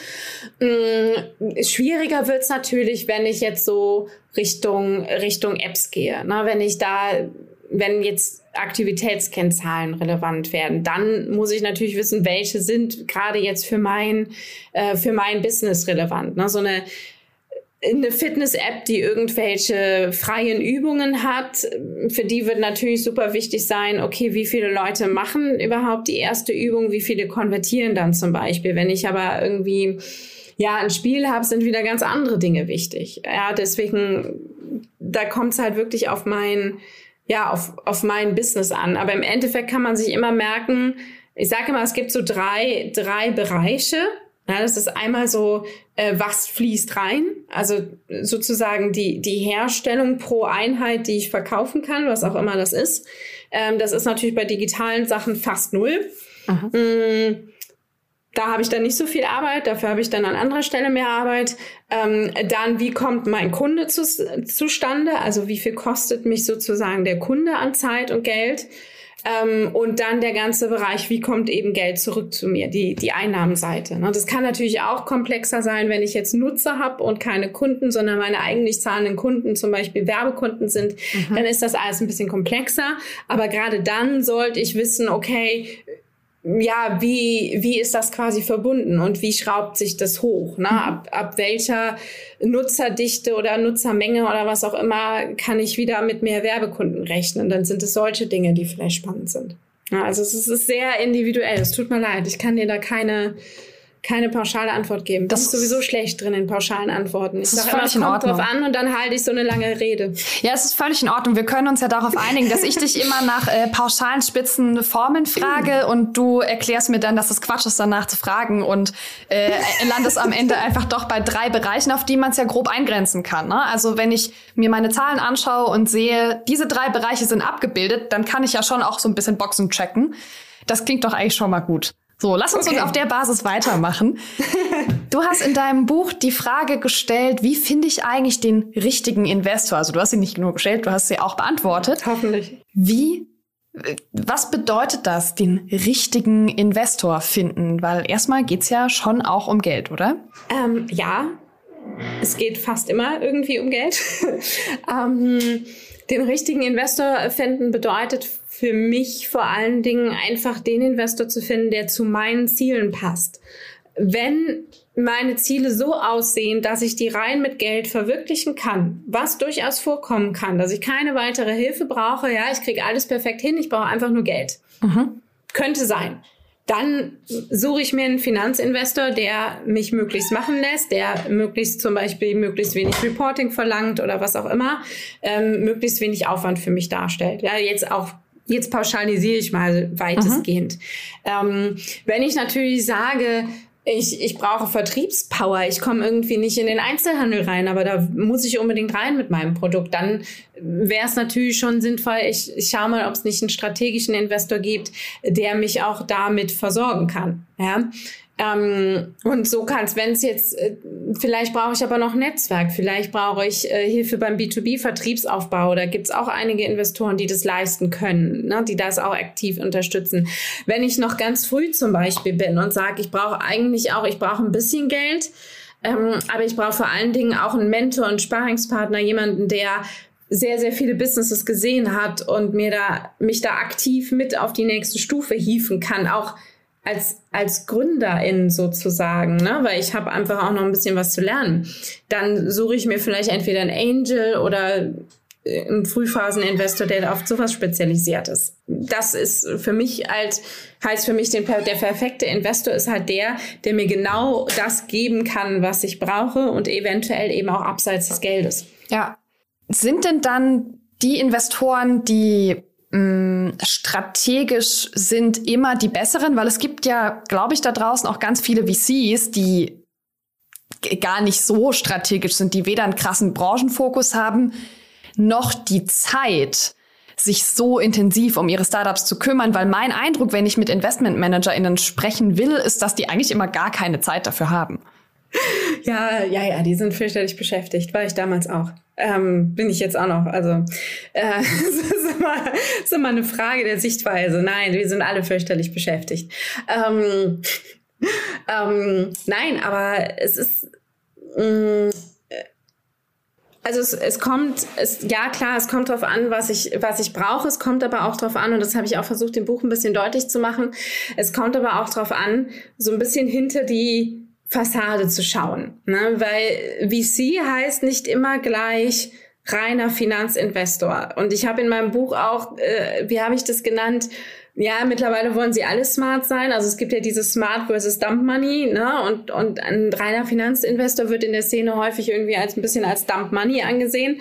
Mm, schwieriger wird's natürlich, wenn ich jetzt so Richtung, Richtung Apps gehe. Ne? Wenn ich da, wenn jetzt Aktivitätskennzahlen relevant werden, dann muss ich natürlich wissen, welche sind gerade jetzt für mein, äh, für mein Business relevant. Ne? So eine eine Fitness-App, die irgendwelche freien Übungen hat, für die wird natürlich super wichtig sein, okay, wie viele Leute machen überhaupt die erste Übung, wie viele konvertieren dann zum Beispiel. Wenn ich aber irgendwie ja ein Spiel habe, sind wieder ganz andere Dinge wichtig. Ja, deswegen, da kommt es halt wirklich auf mein, ja, auf, auf mein Business an. Aber im Endeffekt kann man sich immer merken, ich sage immer, es gibt so drei, drei Bereiche. Ja, das ist einmal so, äh, was fließt rein, also sozusagen die, die Herstellung pro Einheit, die ich verkaufen kann, was auch immer das ist. Ähm, das ist natürlich bei digitalen Sachen fast null. Mhm. Da habe ich dann nicht so viel Arbeit, dafür habe ich dann an anderer Stelle mehr Arbeit. Ähm, dann, wie kommt mein Kunde zu, zustande? Also wie viel kostet mich sozusagen der Kunde an Zeit und Geld? Ähm, und dann der ganze Bereich, wie kommt eben Geld zurück zu mir, die, die Einnahmenseite. Ne? Das kann natürlich auch komplexer sein, wenn ich jetzt Nutzer habe und keine Kunden, sondern meine eigentlich zahlenden Kunden zum Beispiel Werbekunden sind, mhm. dann ist das alles ein bisschen komplexer. Aber gerade dann sollte ich wissen, okay, ja, wie, wie ist das quasi verbunden und wie schraubt sich das hoch? Ne? Mhm. Ab, ab welcher Nutzerdichte oder Nutzermenge oder was auch immer kann ich wieder mit mehr Werbekunden rechnen? Dann sind es solche Dinge, die vielleicht spannend sind. Ja, also es ist sehr individuell. Es tut mir leid, ich kann dir da keine keine pauschale Antwort geben. Das, das ist sowieso schlecht drin in pauschalen Antworten. Ich sage immer, es kommt drauf an und dann halte ich so eine lange Rede. Ja, es ist völlig in Ordnung. Wir können uns ja darauf einigen, dass ich dich immer nach äh, pauschalen spitzen Formeln frage und du erklärst mir dann, dass es Quatsch ist, danach zu fragen und äh, landest am Ende einfach doch bei drei Bereichen, auf die man es ja grob eingrenzen kann. Ne? Also wenn ich mir meine Zahlen anschaue und sehe, diese drei Bereiche sind abgebildet, dann kann ich ja schon auch so ein bisschen Boxen checken. Das klingt doch eigentlich schon mal gut. So, lass uns okay. auf der Basis weitermachen. Du hast in deinem Buch die Frage gestellt, wie finde ich eigentlich den richtigen Investor? Also du hast sie nicht nur gestellt, du hast sie auch beantwortet. Hoffentlich. Wie, was bedeutet das, den richtigen Investor finden? Weil erstmal geht's ja schon auch um Geld, oder? Ähm, ja, es geht fast immer irgendwie um Geld. ähm, den richtigen Investor finden bedeutet für mich vor allen Dingen einfach den Investor zu finden, der zu meinen Zielen passt. Wenn meine Ziele so aussehen, dass ich die rein mit Geld verwirklichen kann, was durchaus vorkommen kann, dass ich keine weitere Hilfe brauche, ja, ich kriege alles perfekt hin, ich brauche einfach nur Geld. Mhm. Könnte sein. Dann suche ich mir einen Finanzinvestor, der mich möglichst machen lässt, der möglichst zum Beispiel möglichst wenig Reporting verlangt oder was auch immer, ähm, möglichst wenig Aufwand für mich darstellt. Ja, jetzt auch Jetzt pauschalisiere ich mal weitestgehend. Ähm, wenn ich natürlich sage, ich, ich brauche Vertriebspower, ich komme irgendwie nicht in den Einzelhandel rein, aber da muss ich unbedingt rein mit meinem Produkt, dann wäre es natürlich schon sinnvoll, ich, ich schaue mal, ob es nicht einen strategischen Investor gibt, der mich auch damit versorgen kann. Ja? Ähm, und so kann es, wenn es jetzt, äh, vielleicht brauche ich aber noch Netzwerk, vielleicht brauche ich äh, Hilfe beim B2B-Vertriebsaufbau. Da gibt es auch einige Investoren, die das leisten können, ne, die das auch aktiv unterstützen. Wenn ich noch ganz früh zum Beispiel bin und sage, ich brauche eigentlich auch, ich brauche ein bisschen Geld, ähm, aber ich brauche vor allen Dingen auch einen Mentor und Sparingspartner, jemanden, der sehr, sehr viele Businesses gesehen hat und mir da, mich da aktiv mit auf die nächste Stufe hieven kann, auch als, als Gründerin sozusagen, ne? weil ich habe einfach auch noch ein bisschen was zu lernen. Dann suche ich mir vielleicht entweder einen Angel oder einen Frühphaseninvestor, der auf sowas spezialisiert ist. Das ist für mich als, heißt für mich, den, der perfekte Investor ist halt der, der mir genau das geben kann, was ich brauche und eventuell eben auch abseits des Geldes. Ja. Sind denn dann die Investoren, die mh, strategisch sind immer die besseren, weil es gibt ja, glaube ich, da draußen auch ganz viele VCs, die gar nicht so strategisch sind, die weder einen krassen Branchenfokus haben, noch die Zeit, sich so intensiv um ihre Startups zu kümmern, weil mein Eindruck, wenn ich mit InvestmentmanagerInnen sprechen will, ist, dass die eigentlich immer gar keine Zeit dafür haben. Ja, ja, ja, die sind fürchterlich beschäftigt, war ich damals auch. Ähm, bin ich jetzt auch noch. Also äh, ist immer, ist immer eine Frage der Sichtweise. Nein, wir sind alle fürchterlich beschäftigt. Ähm, ähm, nein, aber es ist mh, mm, also es, es kommt, es, ja klar, es kommt darauf an, was ich, was ich brauche. Es kommt aber auch darauf an, und das habe ich auch versucht, im Buch ein bisschen deutlich zu machen, es kommt aber auch darauf an, so ein bisschen hinter die Fassade zu schauen. Ne? Weil VC heißt nicht immer gleich reiner Finanzinvestor. Und ich habe in meinem Buch auch, äh, wie habe ich das genannt, ja, mittlerweile wollen sie alle smart sein. Also es gibt ja dieses Smart versus Dump Money, ne? Und, und ein reiner Finanzinvestor wird in der Szene häufig irgendwie als ein bisschen als Dump Money angesehen.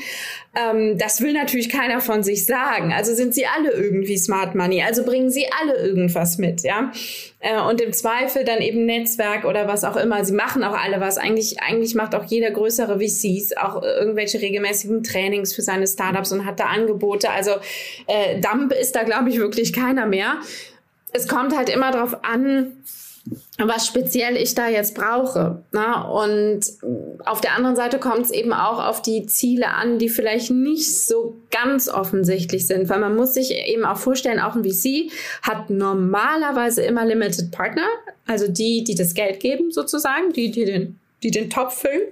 Ähm, das will natürlich keiner von sich sagen. Also sind sie alle irgendwie Smart Money. Also bringen sie alle irgendwas mit, ja. Äh, und im Zweifel dann eben Netzwerk oder was auch immer. Sie machen auch alle was. Eigentlich, eigentlich macht auch jeder größere VCs auch irgendwelche regelmäßigen Trainings für seine Startups und hat da Angebote. Also äh, Dump ist da, glaube ich, wirklich keiner mehr. Es kommt halt immer darauf an, was speziell ich da jetzt brauche. Na? Und auf der anderen Seite kommt es eben auch auf die Ziele an, die vielleicht nicht so ganz offensichtlich sind, weil man muss sich eben auch vorstellen, auch ein VC hat normalerweise immer Limited Partner, also die, die das Geld geben sozusagen, die, die den, die den Topf füllen,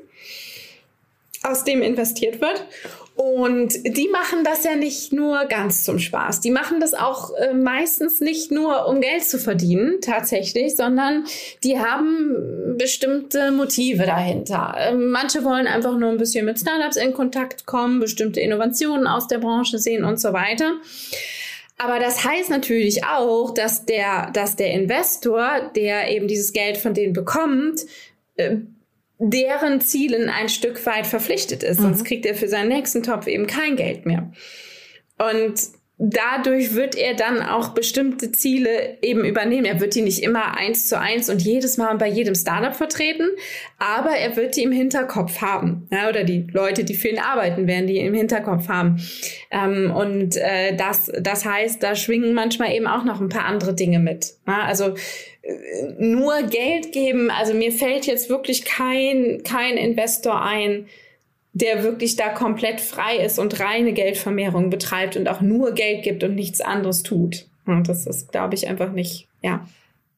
aus dem investiert wird. Und die machen das ja nicht nur ganz zum Spaß. Die machen das auch äh, meistens nicht nur, um Geld zu verdienen, tatsächlich, sondern die haben bestimmte Motive dahinter. Äh, manche wollen einfach nur ein bisschen mit Startups in Kontakt kommen, bestimmte Innovationen aus der Branche sehen und so weiter. Aber das heißt natürlich auch, dass der, dass der Investor, der eben dieses Geld von denen bekommt, äh, deren Zielen ein Stück weit verpflichtet ist. Mhm. Sonst kriegt er für seinen nächsten Topf eben kein Geld mehr. Und dadurch wird er dann auch bestimmte Ziele eben übernehmen. Er wird die nicht immer eins zu eins und jedes Mal bei jedem Startup vertreten, aber er wird die im Hinterkopf haben. Ja, oder die Leute, die für ihn arbeiten, werden die im Hinterkopf haben. Ähm, und äh, das, das heißt, da schwingen manchmal eben auch noch ein paar andere Dinge mit. Ja, also nur Geld geben, also mir fällt jetzt wirklich kein, kein Investor ein, der wirklich da komplett frei ist und reine Geldvermehrung betreibt und auch nur Geld gibt und nichts anderes tut. Und das ist, glaube ich, einfach nicht, ja.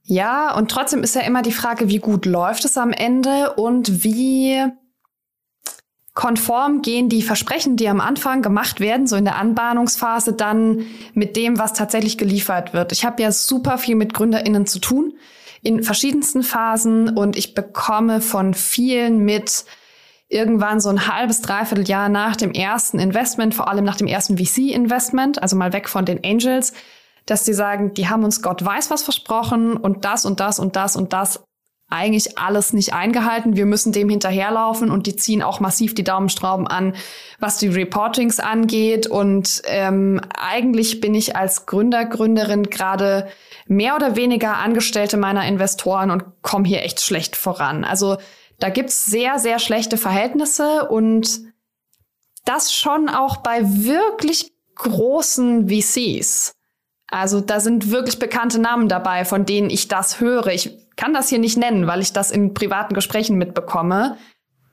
Ja, und trotzdem ist ja immer die Frage, wie gut läuft es am Ende und wie konform gehen die Versprechen, die am Anfang gemacht werden, so in der Anbahnungsphase, dann mit dem, was tatsächlich geliefert wird. Ich habe ja super viel mit Gründerinnen zu tun in verschiedensten Phasen und ich bekomme von vielen mit, irgendwann so ein halbes, dreiviertel Jahr nach dem ersten Investment, vor allem nach dem ersten VC-Investment, also mal weg von den Angels, dass sie sagen, die haben uns Gott weiß was versprochen und das und das und das und das eigentlich alles nicht eingehalten. Wir müssen dem hinterherlaufen und die ziehen auch massiv die Daumenstrauben an, was die Reportings angeht. Und ähm, eigentlich bin ich als Gründer, Gründerin gerade mehr oder weniger Angestellte meiner Investoren und komme hier echt schlecht voran. Also da gibt's sehr, sehr schlechte Verhältnisse und das schon auch bei wirklich großen VCs. Also da sind wirklich bekannte Namen dabei, von denen ich das höre. Ich kann das hier nicht nennen, weil ich das in privaten Gesprächen mitbekomme.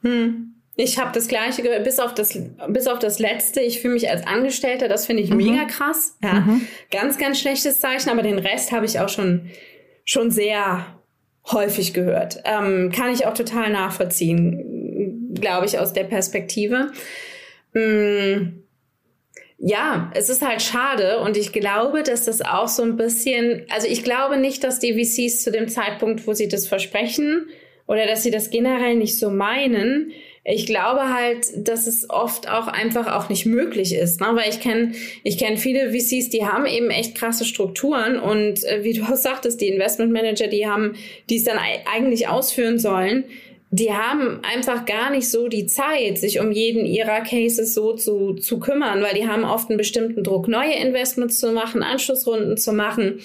Hm. Ich habe das gleiche gehört, bis auf das, bis auf das letzte. Ich fühle mich als Angestellter, das finde ich mhm. mega krass. Ja. Mhm. Ganz, ganz schlechtes Zeichen, aber den Rest habe ich auch schon, schon sehr häufig gehört. Ähm, kann ich auch total nachvollziehen, glaube ich, aus der Perspektive. Mm, ja, es ist halt schade und ich glaube, dass das auch so ein bisschen, also ich glaube nicht, dass die VCs zu dem Zeitpunkt, wo sie das versprechen oder dass sie das generell nicht so meinen, ich glaube halt, dass es oft auch einfach auch nicht möglich ist, ne? weil ich kenne ich kenn viele VCs, die haben eben echt krasse Strukturen und äh, wie du auch sagtest, die Investmentmanager, die haben, die es dann eigentlich ausführen sollen, die haben einfach gar nicht so die Zeit, sich um jeden ihrer Cases so zu, zu kümmern, weil die haben oft einen bestimmten Druck, neue Investments zu machen, Anschlussrunden zu machen.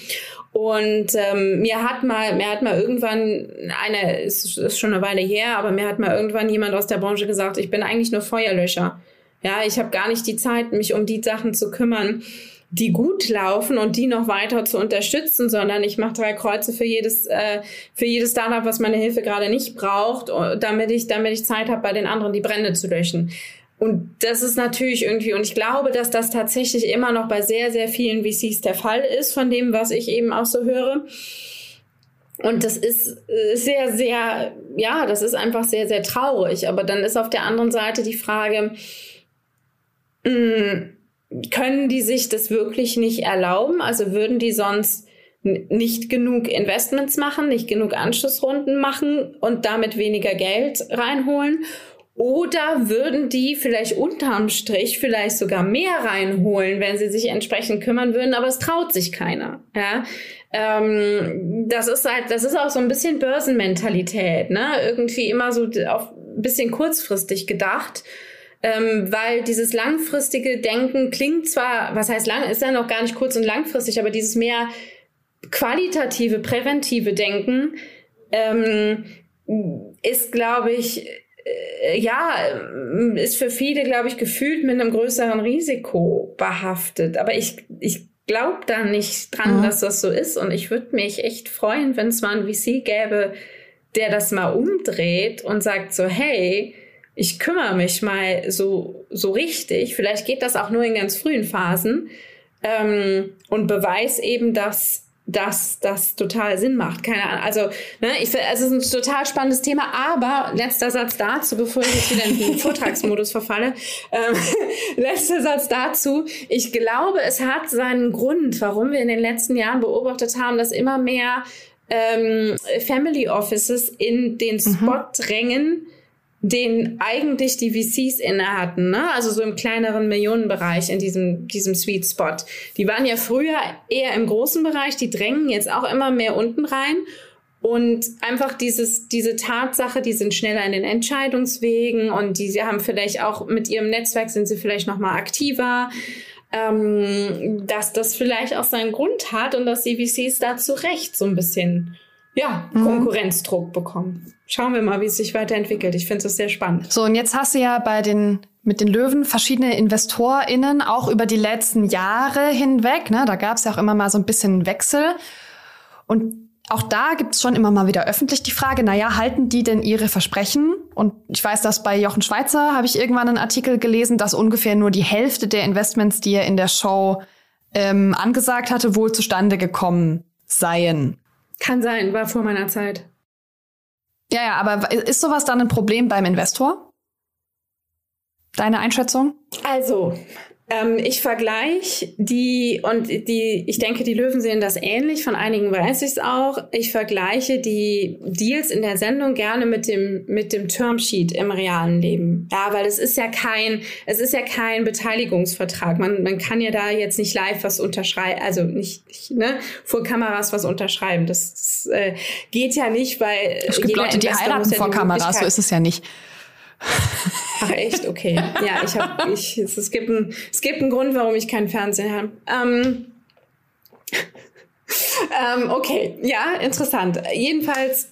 Und ähm, mir hat mal, mir hat mal irgendwann eine, ist, ist schon eine Weile her, aber mir hat mal irgendwann jemand aus der Branche gesagt, ich bin eigentlich nur Feuerlöscher. Ja, ich habe gar nicht die Zeit, mich um die Sachen zu kümmern, die gut laufen und die noch weiter zu unterstützen, sondern ich mache drei Kreuze für jedes äh, für jedes Startup, was meine Hilfe gerade nicht braucht, damit ich damit ich Zeit habe, bei den anderen die Brände zu löschen. Und das ist natürlich irgendwie, und ich glaube, dass das tatsächlich immer noch bei sehr, sehr vielen VCs der Fall ist, von dem, was ich eben auch so höre. Und das ist äh, sehr, sehr, ja, das ist einfach sehr, sehr traurig. Aber dann ist auf der anderen Seite die Frage, hm, können die sich das wirklich nicht erlauben? Also würden die sonst nicht genug Investments machen, nicht genug Anschlussrunden machen und damit weniger Geld reinholen? Oder würden die vielleicht unterm Strich vielleicht sogar mehr reinholen, wenn sie sich entsprechend kümmern würden, aber es traut sich keiner. Ja? Ähm, das ist halt, das ist auch so ein bisschen Börsenmentalität, ne? Irgendwie immer so auf ein bisschen kurzfristig gedacht. Ähm, weil dieses langfristige Denken klingt zwar, was heißt lang, ist ja noch gar nicht kurz und langfristig, aber dieses mehr qualitative, präventive Denken ähm, ist, glaube ich, äh, ja, ist für viele, glaube ich, gefühlt mit einem größeren Risiko behaftet. Aber ich, ich glaube da nicht dran, mhm. dass das so ist. Und ich würde mich echt freuen, wenn es mal ein VC gäbe, der das mal umdreht und sagt so, hey, ich kümmere mich mal so, so richtig. Vielleicht geht das auch nur in ganz frühen Phasen ähm, und beweis eben, dass dass das total Sinn macht. Keine Ahnung. Also, ne, ich also es ist ein total spannendes Thema, aber letzter Satz dazu, bevor ich jetzt wieder in den Vortragsmodus verfalle. Ähm, letzter Satz dazu. Ich glaube, es hat seinen Grund, warum wir in den letzten Jahren beobachtet haben, dass immer mehr ähm, Family Offices in den mhm. Spot mhm. drängen, den eigentlich die VCs inne hatten, ne? also so im kleineren Millionenbereich in diesem, diesem Sweet Spot. Die waren ja früher eher im großen Bereich, die drängen jetzt auch immer mehr unten rein. Und einfach dieses, diese Tatsache, die sind schneller in den Entscheidungswegen und die sie haben vielleicht auch mit ihrem Netzwerk sind sie vielleicht noch mal aktiver, ähm, dass das vielleicht auch seinen Grund hat und dass die VCs da zu Recht so ein bisschen ja, mhm. Konkurrenzdruck bekommen. Schauen wir mal, wie es sich weiterentwickelt. Ich finde es sehr spannend. So, und jetzt hast du ja bei den mit den Löwen verschiedene InvestorInnen auch über die letzten Jahre hinweg. Ne? Da gab es ja auch immer mal so ein bisschen Wechsel. Und auch da gibt es schon immer mal wieder öffentlich die Frage, naja, halten die denn ihre Versprechen? Und ich weiß, dass bei Jochen Schweizer habe ich irgendwann einen Artikel gelesen, dass ungefähr nur die Hälfte der Investments, die er in der Show ähm, angesagt hatte, wohl zustande gekommen seien. Kann sein, war vor meiner Zeit. Ja, ja, aber ist sowas dann ein Problem beim Investor? Deine Einschätzung? Also, ähm, ich vergleiche die, und die, ich denke, die Löwen sehen das ähnlich, von einigen weiß ich es auch. Ich vergleiche die Deals in der Sendung gerne mit dem, mit dem Termsheet im realen Leben. Ja, weil es ist ja kein, es ist ja kein Beteiligungsvertrag. Man, man kann ja da jetzt nicht live was unterschreiben, also nicht, nicht ne, vor Kameras was unterschreiben. Das, das äh, geht ja nicht, weil. Es gibt Leute, die heiraten vor Kameras, so ist es ja nicht. Ach echt, okay. Ja, ich habe, ich, es, es, gibt ein, es gibt einen Grund, warum ich keinen Fernseher habe. Ähm, ähm, okay, ja, interessant. Jedenfalls,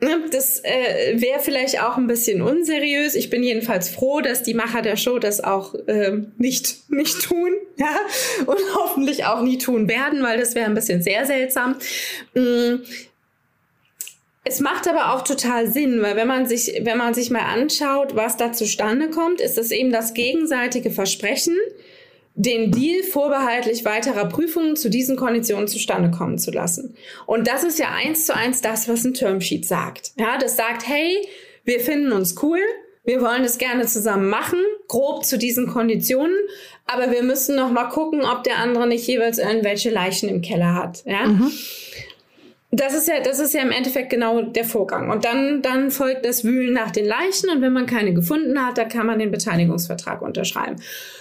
ne, das äh, wäre vielleicht auch ein bisschen unseriös. Ich bin jedenfalls froh, dass die Macher der Show das auch äh, nicht, nicht tun, ja, und hoffentlich auch nie tun werden, weil das wäre ein bisschen sehr seltsam. Mhm es macht aber auch total Sinn, weil wenn man sich, wenn man sich mal anschaut, was da zustande kommt, ist es eben das gegenseitige Versprechen, den Deal vorbehaltlich weiterer Prüfungen zu diesen Konditionen zustande kommen zu lassen. Und das ist ja eins zu eins das, was ein Termsheet sagt. Ja, das sagt, hey, wir finden uns cool, wir wollen es gerne zusammen machen, grob zu diesen Konditionen, aber wir müssen noch mal gucken, ob der andere nicht jeweils irgendwelche Leichen im Keller hat. Ja. Mhm. Das ist ja, das ist ja im Endeffekt genau der Vorgang. Und dann, dann folgt das Wühlen nach den Leichen. Und wenn man keine gefunden hat, da kann man den Beteiligungsvertrag unterschreiben.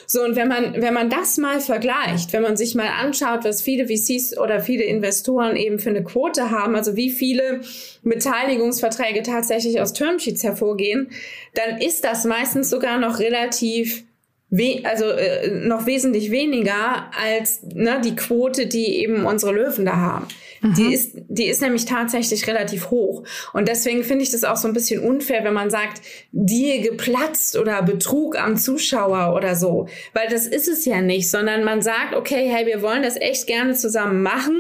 So. Und wenn man, wenn man das mal vergleicht, wenn man sich mal anschaut, was viele VCs oder viele Investoren eben für eine Quote haben, also wie viele Beteiligungsverträge tatsächlich aus Termsheets hervorgehen, dann ist das meistens sogar noch relativ we also äh, noch wesentlich weniger als ne, die Quote, die eben unsere Löwen da haben. Mhm. Die ist, die ist nämlich tatsächlich relativ hoch. Und deswegen finde ich das auch so ein bisschen unfair, wenn man sagt, die geplatzt oder Betrug am Zuschauer oder so. Weil das ist es ja nicht, sondern man sagt, okay, hey, wir wollen das echt gerne zusammen machen,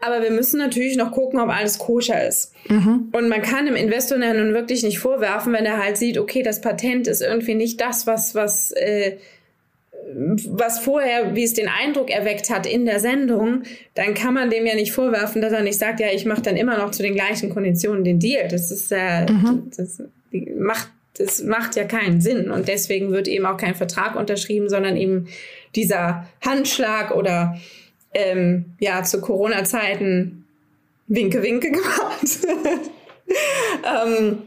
aber wir müssen natürlich noch gucken, ob alles koscher ist. Mhm. Und man kann dem Investor ja nun wirklich nicht vorwerfen, wenn er halt sieht, okay, das Patent ist irgendwie nicht das, was, was, äh, was vorher, wie es den Eindruck erweckt hat in der Sendung, dann kann man dem ja nicht vorwerfen, dass er nicht sagt, ja, ich mache dann immer noch zu den gleichen Konditionen den Deal. Das ist äh, mhm. das macht das macht ja keinen Sinn und deswegen wird eben auch kein Vertrag unterschrieben, sondern eben dieser Handschlag oder ähm, ja zu Corona-Zeiten Winke Winke gemacht. ähm,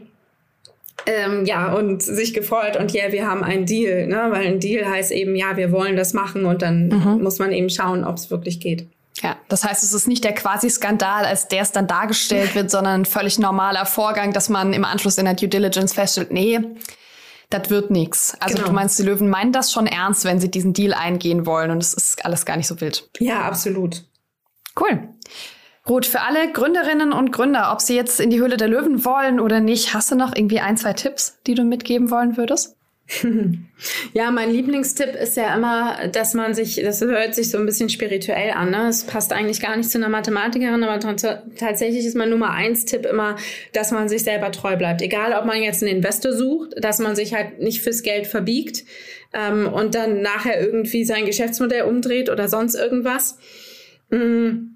ähm, ja, und sich gefreut und ja, wir haben einen Deal, ne? weil ein Deal heißt eben, ja, wir wollen das machen und dann mhm. muss man eben schauen, ob es wirklich geht. Ja, das heißt, es ist nicht der Quasi-Skandal, als der es dann dargestellt wird, sondern ein völlig normaler Vorgang, dass man im Anschluss in der Due Diligence feststellt, nee, das wird nichts. Also genau. du meinst, die Löwen meinen das schon ernst, wenn sie diesen Deal eingehen wollen und es ist alles gar nicht so wild. Ja, absolut. Cool. Gut, für alle Gründerinnen und Gründer, ob sie jetzt in die Höhle der Löwen wollen oder nicht, hast du noch irgendwie ein, zwei Tipps, die du mitgeben wollen würdest? Ja, mein Lieblingstipp ist ja immer, dass man sich, das hört sich so ein bisschen spirituell an, ne? Es passt eigentlich gar nicht zu einer Mathematikerin, aber tatsächlich ist mein Nummer eins Tipp immer, dass man sich selber treu bleibt. Egal, ob man jetzt einen Investor sucht, dass man sich halt nicht fürs Geld verbiegt ähm, und dann nachher irgendwie sein Geschäftsmodell umdreht oder sonst irgendwas. Mhm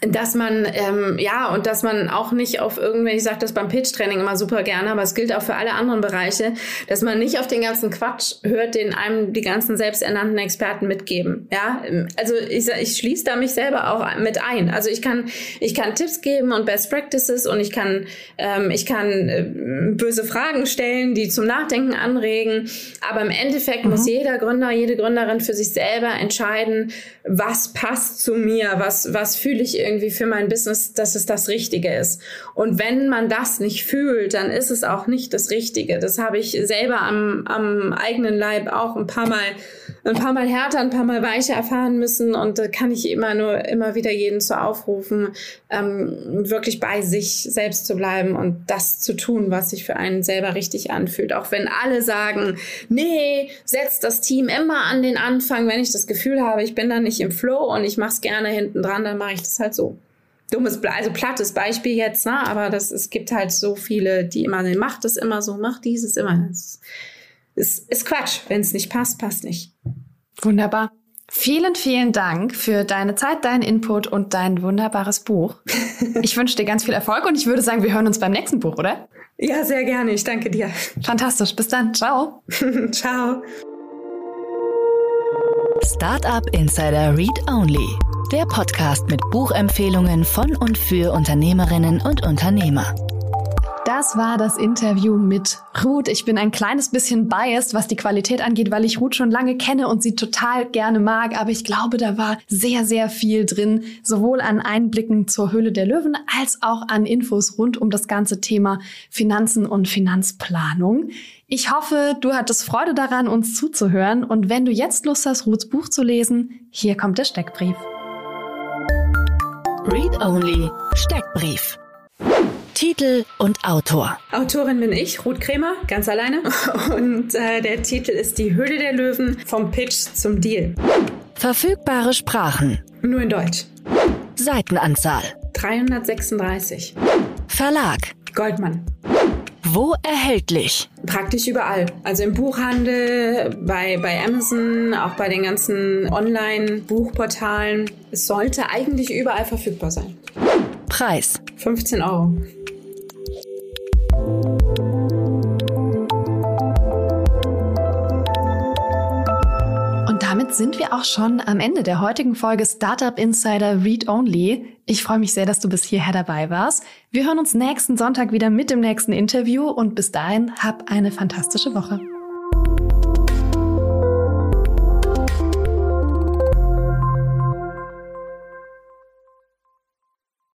dass man ähm, ja und dass man auch nicht auf irgendwelche, ich sage das beim Pitch-Training immer super gerne, aber es gilt auch für alle anderen Bereiche, dass man nicht auf den ganzen Quatsch hört, den einem die ganzen selbsternannten Experten mitgeben. Ja, also ich, ich schließe da mich selber auch mit ein. Also ich kann ich kann Tipps geben und Best Practices und ich kann ähm, ich kann äh, böse Fragen stellen, die zum Nachdenken anregen. Aber im Endeffekt mhm. muss jeder Gründer, jede Gründerin für sich selber entscheiden, was passt zu mir, was was fühle ich irgendwie für mein Business, dass es das Richtige ist. Und wenn man das nicht fühlt, dann ist es auch nicht das Richtige. Das habe ich selber am, am eigenen Leib auch ein paar Mal, ein paar Mal härter, ein paar Mal weicher erfahren müssen. Und da kann ich immer nur, immer wieder jeden zu aufrufen, ähm, wirklich bei sich selbst zu bleiben und das zu tun, was sich für einen selber richtig anfühlt. Auch wenn alle sagen, nee, setzt das Team immer an den Anfang. Wenn ich das Gefühl habe, ich bin da nicht im Flow und ich mache es gerne hinten dran, dann mache ich das halt so. Dummes, also plattes Beispiel jetzt, ne? aber das, es gibt halt so viele, die immer, macht das immer so, macht dieses immer. Das ist, ist Quatsch. Wenn es nicht passt, passt nicht. Wunderbar. Vielen, vielen Dank für deine Zeit, deinen Input und dein wunderbares Buch. Ich wünsche dir ganz viel Erfolg und ich würde sagen, wir hören uns beim nächsten Buch, oder? Ja, sehr gerne. Ich danke dir. Fantastisch. Bis dann. Ciao. Ciao. Startup Insider Read Only. Der Podcast mit Buchempfehlungen von und für Unternehmerinnen und Unternehmer. Das war das Interview mit Ruth. Ich bin ein kleines bisschen biased, was die Qualität angeht, weil ich Ruth schon lange kenne und sie total gerne mag. Aber ich glaube, da war sehr, sehr viel drin, sowohl an Einblicken zur Höhle der Löwen als auch an Infos rund um das ganze Thema Finanzen und Finanzplanung. Ich hoffe, du hattest Freude daran, uns zuzuhören. Und wenn du jetzt Lust hast, Ruths Buch zu lesen, hier kommt der Steckbrief. Read Only Steckbrief. Titel und Autor. Autorin bin ich, Ruth Krämer, ganz alleine. Und äh, der Titel ist Die Höhle der Löwen vom Pitch zum Deal. Verfügbare Sprachen. Nur in Deutsch. Seitenanzahl. 336. Verlag. Goldmann. Wo erhältlich? Praktisch überall. Also im Buchhandel, bei, bei Amazon, auch bei den ganzen Online-Buchportalen. Es sollte eigentlich überall verfügbar sein. Preis. 15 Euro. damit sind wir auch schon am Ende der heutigen Folge Startup Insider Read Only. Ich freue mich sehr, dass du bis hierher dabei warst. Wir hören uns nächsten Sonntag wieder mit dem nächsten Interview und bis dahin hab eine fantastische Woche.